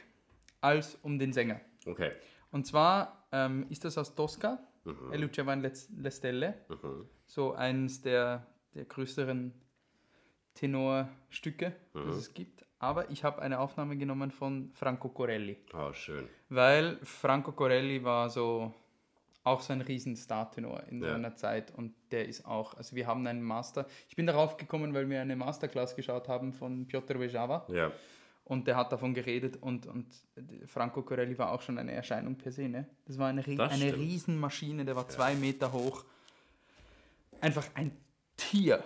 als um den Sänger. Okay. Und zwar ähm, ist das aus Tosca, mhm. Lucia van Le Le Stelle, Mhm. so eines der, der größeren Tenorstücke, das es gibt. Aber ich habe eine Aufnahme genommen von Franco Corelli, Oh, schön. weil Franco Corelli war so auch so ein riesen Star-Tenor in Ja. seiner Zeit und der ist auch, also wir haben einen Master, ich bin darauf gekommen, weil wir eine Masterclass geschaut haben von Piotr Wejava Ja. Und der hat davon geredet und, und Franco Corelli war auch schon eine Erscheinung per se. Ne? Das war eine, Das eine. Riesenmaschine, der war zwei Meter hoch. Einfach ein Tier.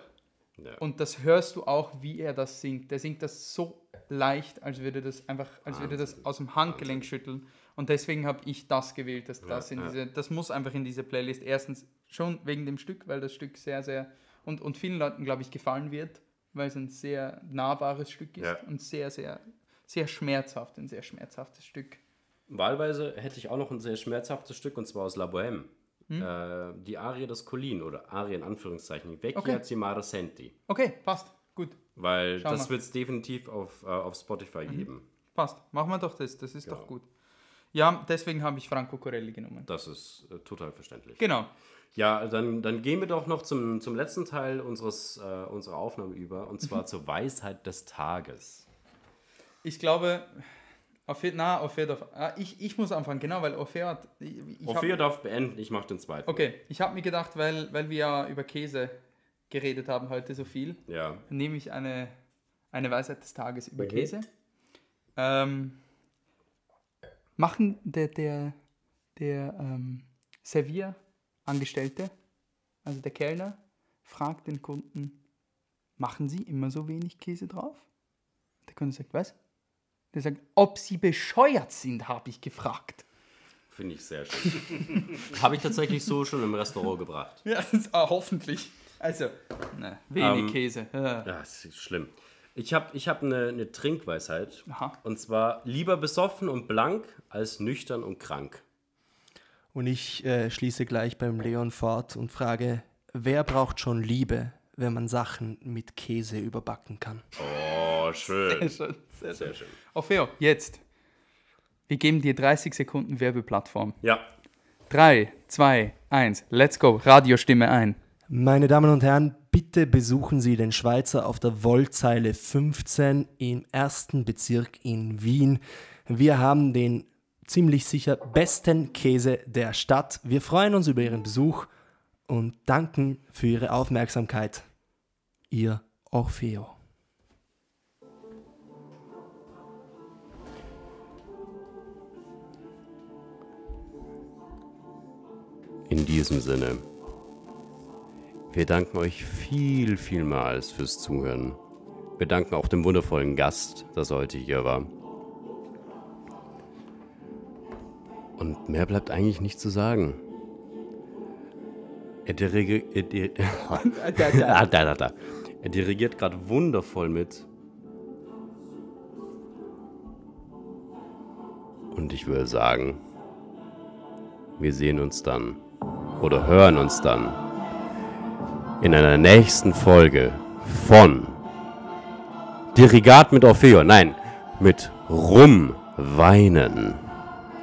ja. Und das hörst du auch, wie er das singt. Der singt das so leicht, als würde das einfach, als würde das aus dem Handgelenk schütteln. Und deswegen habe ich das gewählt, dass das in ja. diese, das muss einfach in diese Playlist. Erstens schon wegen dem Stück, weil das Stück sehr, sehr und, und vielen Leuten, glaube ich, gefallen wird, weil es ein sehr nahbares Stück ist Ja. und sehr, sehr, sehr schmerzhaft, ein sehr schmerzhaftes Stück. Wahlweise hätte ich auch noch ein sehr schmerzhaftes Stück, und zwar aus La Bohème. Hm? Äh, die Arie des Colin oder Arie in Anführungszeichen. Vecchia Okay. Cimara Senti. Okay, passt, gut, Weil Schau das. Mhm. wird es definitiv auf, äh, auf Spotify geben. passt. Machen wir doch das, das ist Genau. doch gut. Ja, deswegen habe ich Franco Corelli genommen. Das ist äh, total verständlich. Genau. Ja, dann, dann gehen wir doch noch zum, zum letzten Teil unseres, äh, unserer Aufnahme über, und zwar Mhm. zur Weisheit des Tages. Ich glaube, Orfeo, na, Orfeo darf, ah, ich, ich muss anfangen, genau, weil Orfeo hat, ich, ich hab- Ophir darf beenden, ich mache den zweiten. Okay, ich habe mir gedacht, weil, weil wir ja über Käse geredet haben heute so viel, Ja, nehme ich eine, eine Weisheit des Tages über Mhm. Käse. Ähm, machen der, der, der ähm, Servierangestellte, also der Kellner, fragt den Kunden, machen Sie immer so wenig Käse drauf? Der Kunde sagt, was? Der sagt, ob Sie bescheuert sind, habe ich gefragt. finde ich sehr schön. Habe ich tatsächlich so schon im Restaurant gebracht. Ja, ist, ah, hoffentlich. Also, ne, wenig Ähm, Käse. Ja. Ja, das ist schlimm. Ich habe ich hab eine, eine Trinkweisheit. Aha. Und zwar lieber besoffen und blank als nüchtern und krank. Und ich äh, schließe gleich beim Leon fort und frage, wer braucht schon Liebe, wenn man Sachen mit Käse überbacken kann? Oh, schön. Sehr schön, sehr Sehr schön. Orfeo, jetzt. Wir geben dir 30 Sekunden Werbeplattform. Ja, 3, 2, 1, let's go. Radiostimme ein. Meine Damen und Herren, bitte besuchen Sie den Schweizer auf der Wollzeile 15 im ersten Bezirk in Wien. Wir haben den ziemlich sicher besten Käse der Stadt. Wir freuen uns über Ihren Besuch und danken für Ihre Aufmerksamkeit. Ihr Orfeo. in diesem Sinne. Wir danken euch viel, vielmals fürs Zuhören. Wir danken auch dem wundervollen Gast, dass er heute hier war. Und mehr bleibt eigentlich nicht zu sagen. Er, dirigi er, di Ah, er dirigiert gerade wundervoll mit. Und ich würde sagen, wir sehen uns dann oder hören uns dann in einer nächsten Folge von Dirigat mit Orfeo. Nein, mit Rumweinen.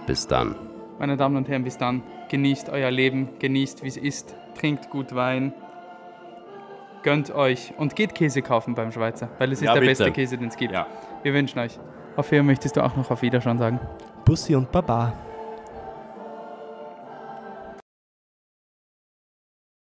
Bis dann. Meine Damen und Herren, bis dann. Genießt euer Leben, genießt, wie es ist. Trinkt gut Wein. Gönnt euch und geht Käse kaufen beim Schweizer, weil es ist Ja, der bitte. beste Käse, den es gibt. Ja. Wir wünschen euch. Orfeo, möchtest du auch noch auf Wiederschauen sagen? Bussi und Baba.